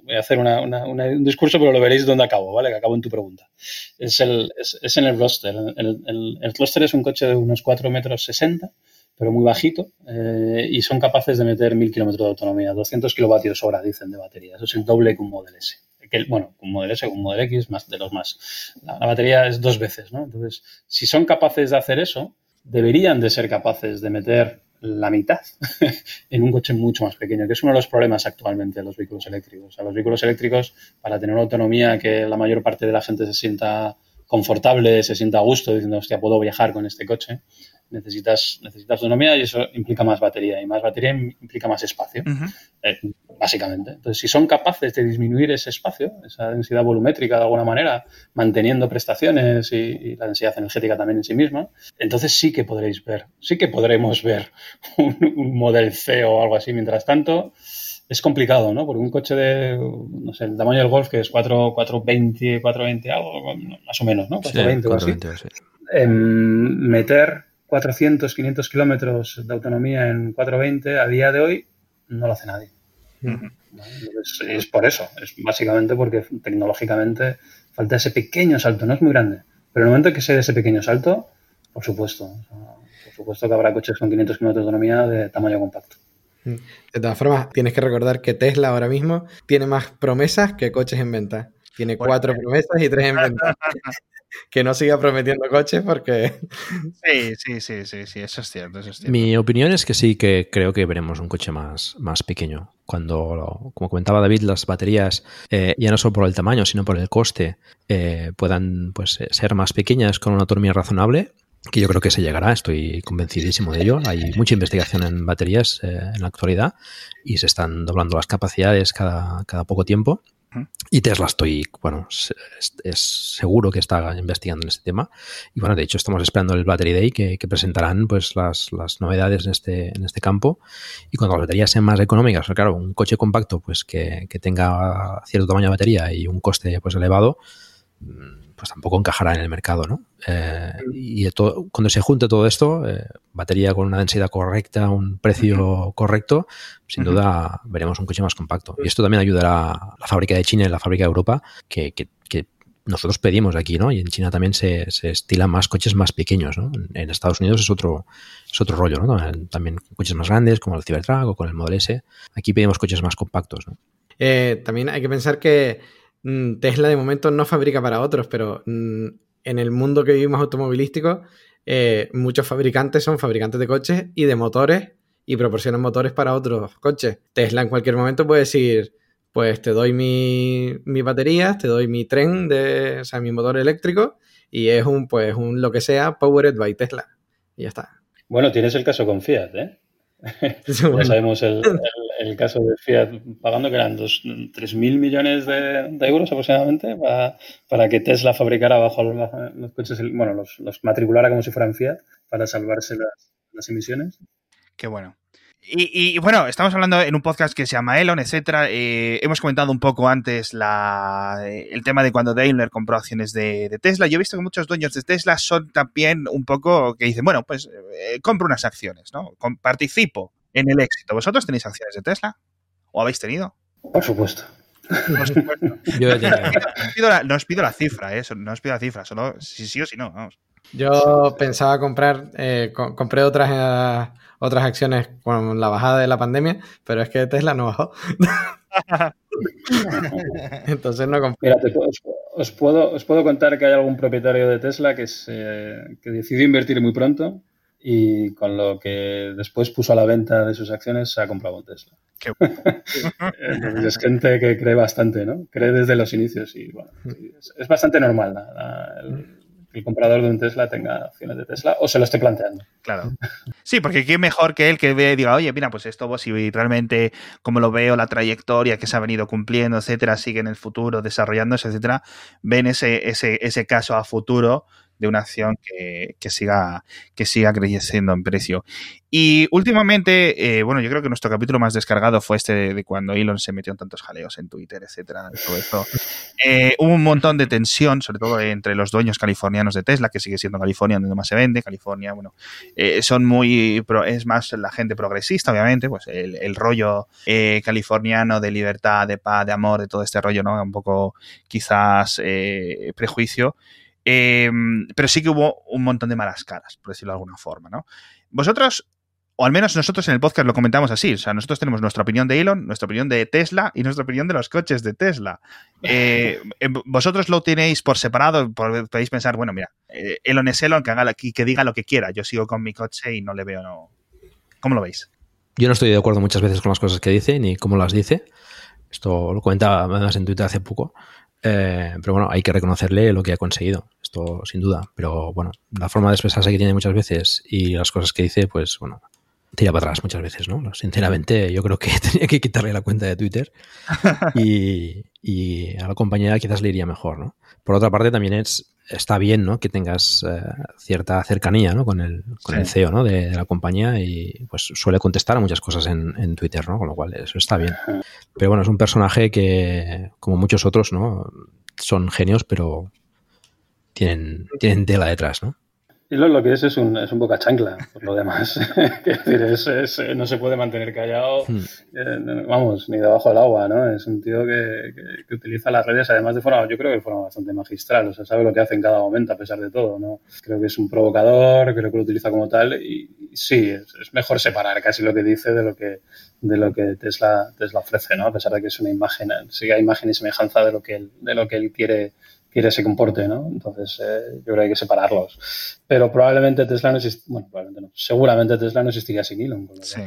Speaker 4: voy a hacer una- una- un discurso, pero lo veréis donde acabo, ¿vale? Que acabo en tu pregunta. Es, el, es, es en el Roadster. El, el, es un coche de unos 4 metros 60, pero muy bajito, eh, y son capaces de meter 1000 kilómetros de autonomía, 200 kilovatios hora, dicen, de batería. Eso es el doble que un Model S. El- bueno, un Model S, un Model X, más de los más. La, batería es dos veces, ¿no? Entonces, si son capaces de hacer eso, deberían de ser capaces de meter la mitad en un coche mucho más pequeño, que es uno de los problemas actualmente de los vehículos eléctricos. O los vehículos eléctricos, para tener una autonomía que la mayor parte de la gente se sienta confortable, se sienta a gusto, diciendo, hostia, puedo viajar con este coche, necesitas, necesitas autonomía y eso implica más batería. Y más batería implica más espacio eh, básicamente. Entonces, si son capaces de disminuir ese espacio, esa densidad volumétrica de alguna manera, manteniendo prestaciones y, y la densidad energética también en sí misma, entonces sí que podréis ver, sí que podremos ver un, un Model C o algo así. Mientras tanto, es complicado, ¿no? Porque un coche de, no sé, el tamaño del Golf, que es 4, 420, 420 algo, más o menos, ¿no?
Speaker 6: Sí,
Speaker 4: 420 o así
Speaker 6: 420, sí.
Speaker 4: em, meter 400, 500 kilómetros de autonomía en 420 a día de hoy no lo hace nadie. es por eso, es básicamente porque tecnológicamente falta ese pequeño salto, no es muy grande, pero en el momento en que se dé ese pequeño salto, por supuesto, o sea, por supuesto que habrá coches con 500 kilómetros de autonomía de tamaño compacto.
Speaker 5: De todas formas, tienes que recordar que Tesla ahora mismo tiene más promesas que coches en venta. Tiene
Speaker 2: Bueno.
Speaker 5: cuatro promesas y tres en venta. que no siga prometiendo coches porque
Speaker 2: Sí, sí, sí, sí, sí, eso es cierto, eso es cierto.
Speaker 6: Mi opinión es que sí que creo que veremos un coche más, más pequeño. Cuando, lo- como comentaba David, las baterías, eh, ya no solo por el tamaño, sino por el coste, eh, puedan pues, eh, ser más pequeñas con una autonomía razonable, que yo creo que se llegará, estoy convencidísimo de ello. Hay mucha investigación en baterías eh, en la actualidad y se están doblando las capacidades cada, cada poco tiempo. Y Tesla estoy, bueno, es- es seguro que está investigando en este tema. Y bueno, de hecho estamos esperando el Battery Day que, que presentarán pues las, las novedades en este, en este campo. Y cuando las baterías sean más económicas, claro, un coche compacto pues que, que tenga cierto tamaño de batería y un coste pues elevado, mm, pues tampoco encajará en el mercado, ¿no? Eh, y todo- cuando se junte todo esto, eh, batería con una densidad correcta, un precio correcto, sin duda veremos un coche más compacto. Y esto también ayudará a la fábrica de China y la fábrica de Europa, que, que- que nosotros pedimos aquí, ¿no? Y en China también se, se estilan más coches más pequeños, ¿no? En, Estados Unidos es otro, es otro rollo, ¿no? También coches más grandes, como el Cybertruck o con el Model S. Aquí pedimos coches más compactos, ¿no?
Speaker 5: Eh, también hay que pensar que Tesla de momento no fabrica para otros, pero mm, en el mundo que vivimos automovilístico, eh, muchos fabricantes son fabricantes de coches y de motores y proporcionan motores para otros coches. Tesla en cualquier momento puede decir, pues te doy mi, mi batería, te doy mi tren, de, o sea, mi motor eléctrico y es un, pues, un lo que sea, powered by Tesla. Y ya está.
Speaker 4: Bueno, tienes el caso con Fiat, ¿eh? Ya sabemos el, el- el caso de Fiat pagando que eran dos- 3.000 millones de, euros aproximadamente para, para que Tesla fabricara bajo los, coches, bueno, los, los matriculara como si fueran Fiat para salvarse las, emisiones.
Speaker 2: Qué bueno. Y, y, bueno, estamos hablando en un podcast que se llama Elon, etcétera. Eh, hemos comentado un poco antes la, el tema de cuando Daimler compró acciones de, Tesla. Yo he visto que muchos dueños de Tesla son también un poco que dicen, bueno, pues eh, compro unas acciones, ¿no? Participo en el éxito. ¿Vosotros tenéis acciones de Tesla? ¿O habéis tenido?
Speaker 4: Por supuesto.
Speaker 2: Por supuesto.
Speaker 6: Yo ya
Speaker 2: No os pido la, no os pido la cifra, ¿eh? No os pido la cifra, solo si sí o si no, vamos.
Speaker 5: Yo pensaba comprar, eh, co- compré otras, eh, otras acciones con la bajada de la pandemia, pero es que Tesla no bajó. Entonces no compré.
Speaker 4: Mira, te puedo- os, os puedo, os puedo contar que hay algún propietario de Tesla que, se, que decidió invertir muy pronto y con lo que después puso a la venta de sus acciones se ha comprado un Tesla.
Speaker 2: Qué
Speaker 4: Entonces, es gente que cree bastante, ¿no? Cree desde los inicios y bueno, es, es bastante normal. la- la- el- el comprador de un Tesla tenga acciones de Tesla o se lo esté planteando.
Speaker 2: Claro. Sí, porque qué mejor que él que ve y diga, oye, mira, pues esto, si realmente, como lo veo, la trayectoria que se ha venido cumpliendo, etcétera, sigue en el futuro desarrollándose, etcétera, ven ese, ese, ese caso a futuro de una acción que, siga, que siga creciendo en precio. Y últimamente, eh, bueno, yo creo que nuestro capítulo más descargado fue este de, cuando Elon se metió en tantos jaleos en Twitter, etcétera, todo esto. Eh, hubo un montón de tensión, sobre todo entre los dueños californianos de Tesla, que sigue siendo California donde más se vende. California, bueno, eh, son muy, es más la gente progresista, obviamente, pues el, rollo californiano de libertad, de paz, de amor, de todo este rollo, ¿no? Un poco quizás prejuicio. Em, pero sí que hubo un montón de malas caras, por decirlo de alguna forma, ¿no? Vosotros, o al menos nosotros en el podcast lo comentamos así, o sea, nosotros tenemos nuestra opinión de Elon, nuestra opinión de Tesla y nuestra opinión de los coches de Tesla. Eh, em, vosotros lo tenéis por separado, podéis pensar, bueno, mira, eh, Elon es Elon, que, haga, que diga lo que quiera, yo sigo con mi coche y no le veo, no. ¿Cómo lo veis?
Speaker 6: Yo no estoy de acuerdo muchas veces con las cosas que dice ni cómo las dice. Esto lo comentaba además en Twitter hace poco. Eh, pero bueno, hay que reconocerle lo que ha conseguido, esto sin duda. Pero bueno, la forma de expresarse que tiene muchas veces y las cosas que dice, pues bueno, tira para atrás muchas veces, ¿no? Sinceramente, yo creo que tenía que quitarle la cuenta de Twitter y, y a la compañía quizás le iría mejor, ¿no? Por otra parte, también es está bien ¿no? que tengas eh, cierta cercanía ¿no? con, el, con el CEO ¿no? de, la compañía y pues suele contestar a muchas cosas en, en, Twitter, ¿no? con lo cual eso está bien. Pero bueno, es un personaje que, como muchos otros, ¿no? son genios, pero tienen, tienen tela detrás. ¿no?
Speaker 4: Y lo, que es es un, es un boca chancla, por lo demás. decir, es, no se puede mantener callado, hmm. eh, vamos, ni debajo del agua, ¿no? Es un tío que, que, utiliza las redes, además de forma, yo creo que de forma bastante magistral, o sea, sabe lo que hace en cada momento, a pesar de todo, ¿no? Creo que es un provocador, creo que lo utiliza como tal, y, sí, es, mejor separar casi lo que dice de lo que, de lo que Tesla, Tesla ofrece, ¿no? A pesar de que es una imagen, sigue imagen y semejanza de lo que él, de lo que él quiere quiere se comporte, ¿no? Entonces, eh, yo creo que hay que separarlos. Pero probablemente Tesla no existiría, bueno, probablemente no, seguramente Tesla no existiría sin Elon.
Speaker 2: sí.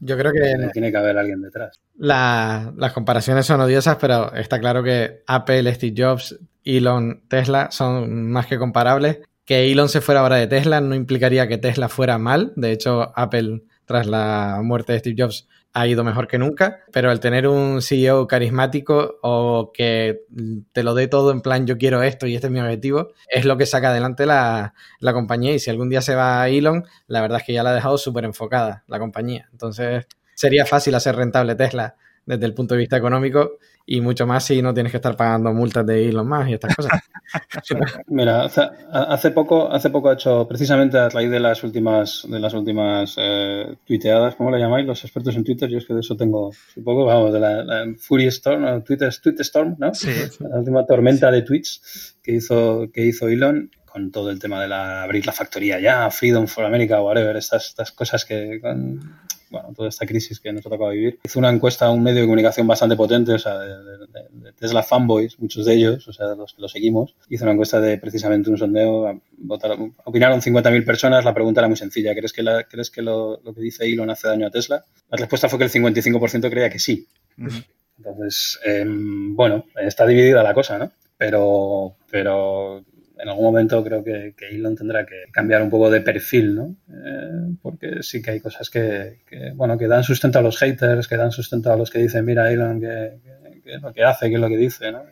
Speaker 5: Yo creo que...
Speaker 4: Tiene que haber alguien detrás.
Speaker 5: las comparaciones son odiosas, pero está claro que Apple, Steve Jobs, Elon, Tesla son más que comparables. Que Elon se fuera ahora de Tesla no implicaría que Tesla fuera mal. De hecho, Apple, tras la muerte de Steve Jobs, ha ido mejor que nunca, pero el tener un CEO carismático o que te lo dé todo en plan yo quiero esto y este es mi objetivo, es lo que saca adelante la, la compañía y si algún día se va a Elon, la verdad es que ya la ha dejado súper enfocada la compañía. Entonces sería fácil hacer rentable Tesla desde el punto de vista económico y mucho más si no tienes que estar pagando multas de Elon Musk y estas cosas.
Speaker 4: Mira, hace, poco, hace poco ha hecho, precisamente a raíz de las últimas, de las últimas eh, tuiteadas, ¿cómo le llamáis los expertos en Twitter? Yo es que de eso tengo un poco, vamos, de la, Fury Storm, Twitter, Tweet Storm, ¿no?
Speaker 2: Sí.
Speaker 4: La última tormenta de tweets que hizo, que hizo Elon con todo el tema de la, abrir la factoría ya, Freedom for America, whatever, estas, estas cosas que bueno, toda esta crisis que nos ha tocado vivir. Hizo una encuesta a un medio de comunicación bastante potente, o sea, de, Tesla fanboys, muchos de ellos, o sea, los que lo seguimos. Hizo una encuesta de precisamente un sondeo, votaron, opinaron 50.000 personas, la pregunta era muy sencilla, ¿crees que, la, ¿crees que lo, lo, que dice Elon hace daño a Tesla? La respuesta fue que el 55% creía que sí. Entonces, em, bueno, está dividida la cosa, ¿no? Pero, pero en algún momento creo que, Elon tendrá que cambiar un poco de perfil, ¿no? Eh, porque sí que hay cosas que, bueno, que dan sustento a los haters, que dan sustento a los que dicen, mira, Elon, que, es lo que hace, qué es lo que dice, ¿no?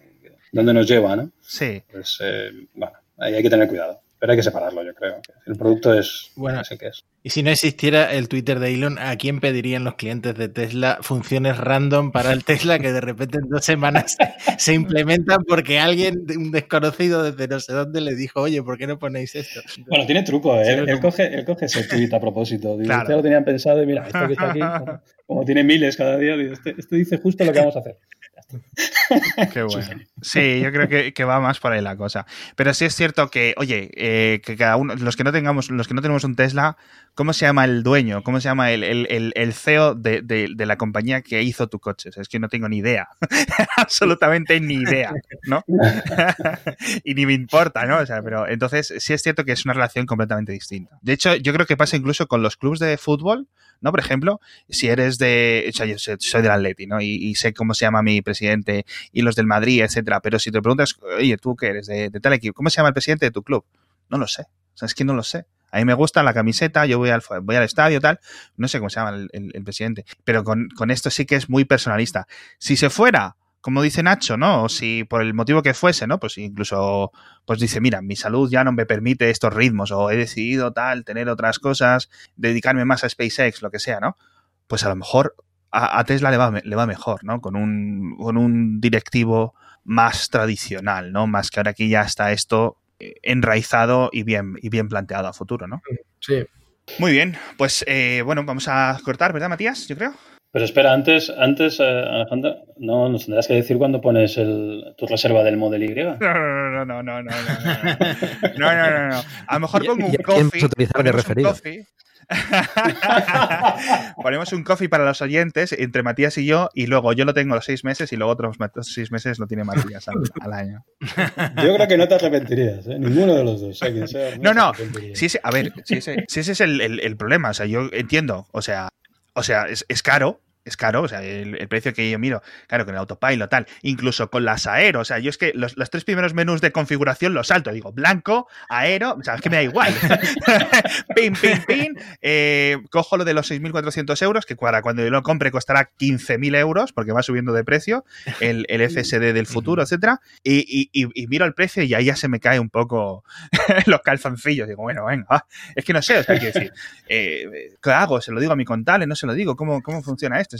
Speaker 4: ¿Dónde nos lleva, no?
Speaker 2: Sí.
Speaker 4: Pues, eh, bueno, ahí hay que tener cuidado. Pero hay que separarlo, yo creo. El producto es bueno, ese que es.
Speaker 3: Y si no existiera el Twitter de Elon, ¿a quién pedirían los clientes de Tesla funciones random para el Tesla que de repente en dos semanas se implementan porque alguien, un desconocido desde no sé dónde, le dijo, oye, ¿por qué no ponéis esto?
Speaker 4: Bueno, tiene truco, ¿eh? él, coge, él coge ese tweet a propósito. Digo, claro. lo tenían pensado y mira, esto que está aquí, como, tiene miles cada día, este, este dice justo lo que vamos a hacer.
Speaker 2: Qué bueno. Sí, yo creo que, va más por ahí la cosa. Pero sí es cierto que, oye, eh, que cada uno, los que no tengamos, los que no tenemos un Tesla, ¿cómo se llama el dueño? ¿Cómo se llama el, el, el, CEO de, de, la compañía que hizo tu coche? Es que no tengo ni idea. Absolutamente ni idea, ¿no? y ni me importa, ¿no? O sea, pero entonces sí es cierto que es una relación completamente distinta. De hecho, yo creo que pasa incluso con los clubes de fútbol, ¿no? Por ejemplo, si eres de, o sea, yo soy del Atleti, ¿no? Y, y, sé cómo se llama mi presidente y los del Madrid, etcétera. Pero si te preguntas, oye, ¿tú qué eres de, de tal equipo? ¿Cómo se llama el presidente de tu club? No lo sé. O sea, es que no lo sé. A mí me gusta la camiseta, yo voy al, voy al estadio, tal. No sé cómo se llama el, presidente. Pero con, con, esto sí que es muy personalista. Si se fuera, como dice Nacho, ¿no? O si por el motivo que fuese, ¿no? Pues incluso, pues dice, mira, mi salud ya no me permite estos ritmos, o he decidido tal, tener otras cosas, dedicarme más a SpaceX, lo que sea, ¿no? Pues a lo mejor a, Tesla le va, le va mejor, ¿no? Con un, con un directivo más tradicional, ¿no? Más que ahora que ya está esto enraizado y bien, y bien planteado a futuro, ¿no?
Speaker 5: Sí.
Speaker 2: Muy bien, pues eh, bueno, vamos a cortar, ¿verdad, Matías? Yo creo.
Speaker 4: Pero espera, antes, antes eh, Alejandro, no nos tendrás que decir cuándo pones el, tu reserva del Model Y.
Speaker 2: No, no, no, no, no, no, no, no, no, no, no. A lo mejor pongo un coffee.
Speaker 6: utilizar de referido.
Speaker 2: Coffee. Ponemos un coffee para los oyentes entre Matías y yo, y luego yo lo tengo los seis meses y luego otros seis meses lo tiene Matías al, al año.
Speaker 4: Yo creo que no te arrepentirías, ¿eh? ninguno de los dos. Sea sea,
Speaker 2: no, no, sí, sí, a ver, si ese, si ese es el, el, el, problema, o sea, yo entiendo, o sea, o sea, es, es caro, es caro, o sea, el, el, precio que yo miro, claro, con el autopilot, tal, incluso con las aero, o sea, yo es que los, los tres primeros menús de configuración los salto, digo, blanco, aero, o sea, es que me da igual. pin, pin, pin, eh, cojo lo de los 6.400 euros, que para cuando yo lo compre costará 15.000 euros, porque va subiendo de precio, el, el FSD del futuro, etcétera, y, y, y, y, miro el precio y ahí ya se me cae un poco los calzoncillos, digo, bueno, venga, ah, es que no sé, o sea, quiero decir, eh, ¿qué hago? ¿Se lo digo a mi contable? ¿No se lo digo? ¿Cómo, cómo funciona esto?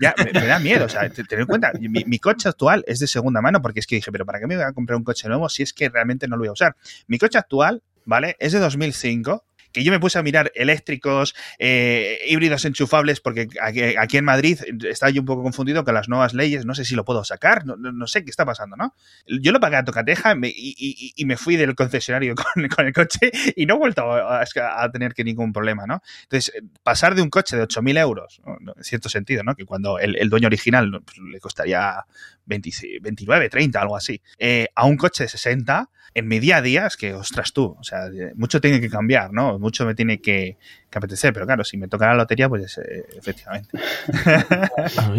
Speaker 2: Ya me, da miedo. O sea, ten en cuenta, mi, mi, coche actual es de segunda mano porque es que dije, pero ¿para qué me voy a comprar un coche nuevo si es que realmente no lo voy a usar? Mi coche actual, ¿vale? Es de 2005 que yo me puse a mirar eléctricos, eh, híbridos enchufables, porque aquí, en Madrid estaba yo un poco confundido con las nuevas leyes, no sé si lo puedo sacar, no, no sé qué está pasando, ¿no? Yo lo pagué a tocateja y, y, y, me fui del concesionario con, con, el coche y no he vuelto a, tener que ningún problema, ¿no? Entonces, pasar de un coche de 8.000 euros, en cierto sentido, ¿no? Que cuando el, el dueño original pues, le costaría 20, 29, 30, algo así, eh, a un coche de 60, en mi día a día es que, ostras tú, o sea, mucho tiene que cambiar, ¿no? Mucho me tiene que, que apetecer, pero claro, si me toca la lotería, pues eh, efectivamente.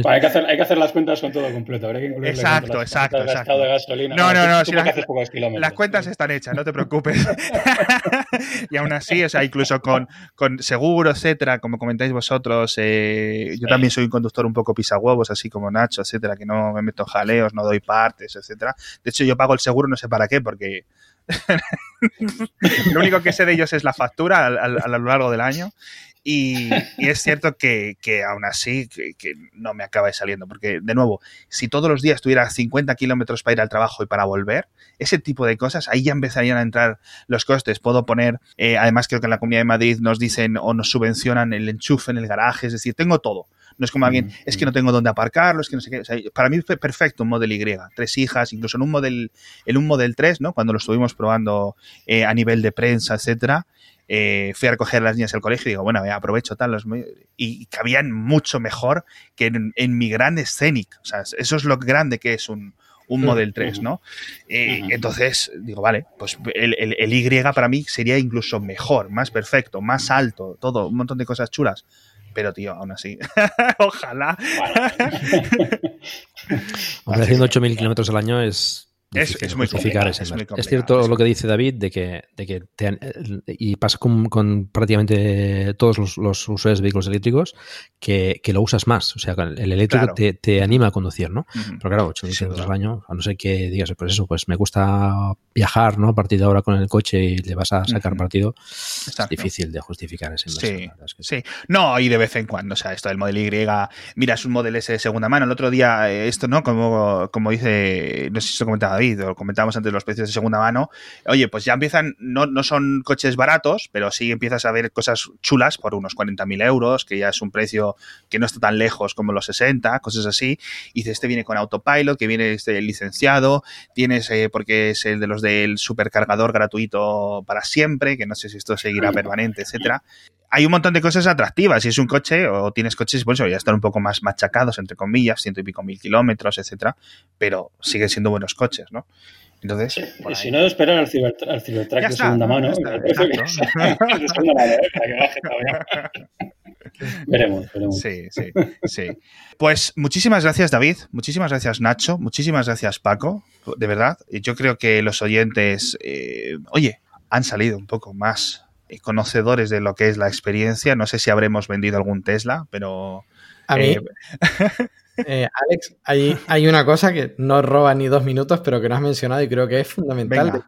Speaker 4: bueno, hay, que hacer, hay que hacer las cuentas con todo completo. Habría que
Speaker 2: exacto,
Speaker 4: las
Speaker 2: exacto, exacto.
Speaker 4: De gasolina.
Speaker 2: No, no, no,
Speaker 4: no
Speaker 2: si la, las cuentas están hechas, no te preocupes. y aún así, o sea, incluso con, con seguro, etcétera, como comentáis vosotros, eh, yo también soy un conductor un poco pisahuevos, así como Nacho, etcétera, que no me meto jaleos, no doy partes, etcétera. De hecho, yo pago el seguro, no sé para qué, porque lo único que sé de ellos es la factura a, a, a lo largo del año. Y, y, es cierto que, que aún así que, que, no me acaba saliendo, porque de nuevo, si todos los días tuviera 50 kilómetros para ir al trabajo y para volver, ese tipo de cosas, ahí ya empezarían a entrar los costes. Puedo poner, eh, además creo que en la Comunidad de Madrid nos dicen o nos subvencionan el enchufe en el garaje, es decir, tengo todo. No es como alguien, mm, es que no tengo dónde aparcarlo, es que no sé qué. O sea, para mí fue perfecto un Model Y. Tres hijas, incluso en un Model, en un Model 3, ¿no? Cuando lo estuvimos probando eh, a nivel de prensa, etcétera. Eh, fui a recoger a las niñas al colegio y digo, bueno, aprovecho tal, los, y cabían mucho mejor que en, en, mi gran Scenic. O sea, eso es lo grande que es un, un Model 3, ¿no? Eh, entonces, digo, vale, pues el, el, el, Y para mí sería incluso mejor, más perfecto, más alto, todo, un montón de cosas chulas. Pero, tío, aún así, ojalá.
Speaker 6: Hombre, haciendo 8.000 kilómetros al año es
Speaker 2: es, es, muy complicado,
Speaker 6: es, muy es, cierto lo que dice David de que, de que te, y pasa con, con, prácticamente todos los, los, usuarios de vehículos eléctricos que, que, lo usas más. O sea, el eléctrico claro. te, te, anima a conducir, ¿no? Uh -huh. Pero claro, 8 mil kilómetros al año, a no ser que digas, pues eso, pues me gusta viajar, ¿no? A partir de ahora con el coche y le vas a sacar uh -huh. partido, Exacto. es difícil de justificar
Speaker 2: inversión. Sí, que sí. No, y de vez en cuando, o sea, esto del Model Y, mira, es un Model S de segunda mano. El otro día, esto, ¿no? Como, como dice, no sé si se comentaba David, lo comentábamos antes los precios de segunda mano, oye, pues ya empiezan, no, no son coches baratos, pero sí empiezas a ver cosas chulas por unos 40.000 euros, que ya es un precio que no está tan lejos como los 60, cosas así. Y dice, este viene con autopilot, que viene este licenciado, tienes, eh, porque es el de los del supercargador gratuito para siempre, que no sé si esto seguirá permanente, etcétera hay un montón de cosas atractivas. Si es un coche o tienes coches, pues ya están un poco más machacados, entre comillas, ciento y pico mil kilómetros, etcétera, pero siguen siendo buenos coches, ¿no? Entonces,
Speaker 4: y si no, esperan al, ciber, al Cybertruck de de segunda mano, ¿eh? baje todavía. veremos, veremos.
Speaker 2: Sí, sí, sí. Pues muchísimas gracias, David. Muchísimas gracias, Nacho. Muchísimas gracias, Paco. De verdad. Yo creo que los oyentes, eh, oye, han salido un poco más conocedores de lo que es la experiencia. No sé si habremos vendido algún Tesla, pero...
Speaker 5: A mí, eh, eh, Alex, hay, hay, una cosa que no roba ni dos minutos, pero que no has mencionado y creo que es fundamental.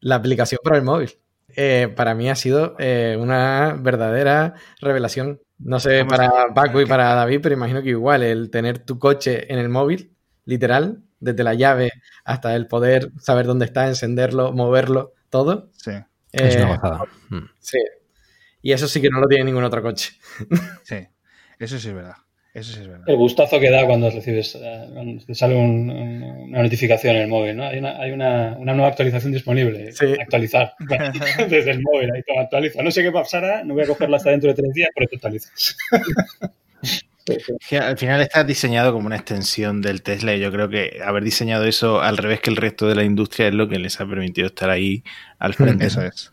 Speaker 5: La aplicación para el móvil. Eh, para mí ha sido una verdadera revelación. No sé para Paco y para David, pero imagino que igual el tener tu coche en el móvil, literal, desde la llave hasta el poder saber dónde está, encenderlo, moverlo, todo.
Speaker 2: Sí.
Speaker 6: Es una gozada.
Speaker 5: Mm. Sí. Y eso sí que no lo tiene ningún otro coche.
Speaker 2: Sí, eso sí es verdad. Eso sí es verdad.
Speaker 4: El gustazo que da cuando recibes, eh, cuando te sale una notificación en el móvil, ¿no? Hay una, hay una, una nueva actualización disponible.
Speaker 5: Sí.
Speaker 4: Actualizar desde el móvil. Ahí todo actualiza. No sé qué pasará, no voy a cogerla hasta dentro de tres días, pero te actualizas.
Speaker 3: Al final está diseñado como una extensión del Tesla y yo creo que haber diseñado eso al revés que el resto de la industria es lo que les ha permitido estar ahí al frente.
Speaker 2: Eso es.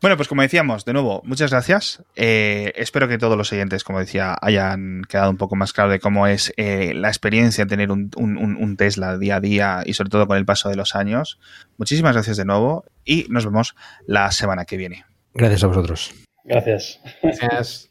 Speaker 2: Bueno, pues como decíamos, de nuevo, muchas gracias. Eh, espero que todos los oyentes, como decía, hayan quedado un poco más claro de cómo es eh, la experiencia de tener un, un, Tesla día a día y sobre todo con el paso de los años. Muchísimas gracias de nuevo y nos vemos la semana que viene.
Speaker 6: Gracias a vosotros.
Speaker 4: Gracias.
Speaker 5: Gracias.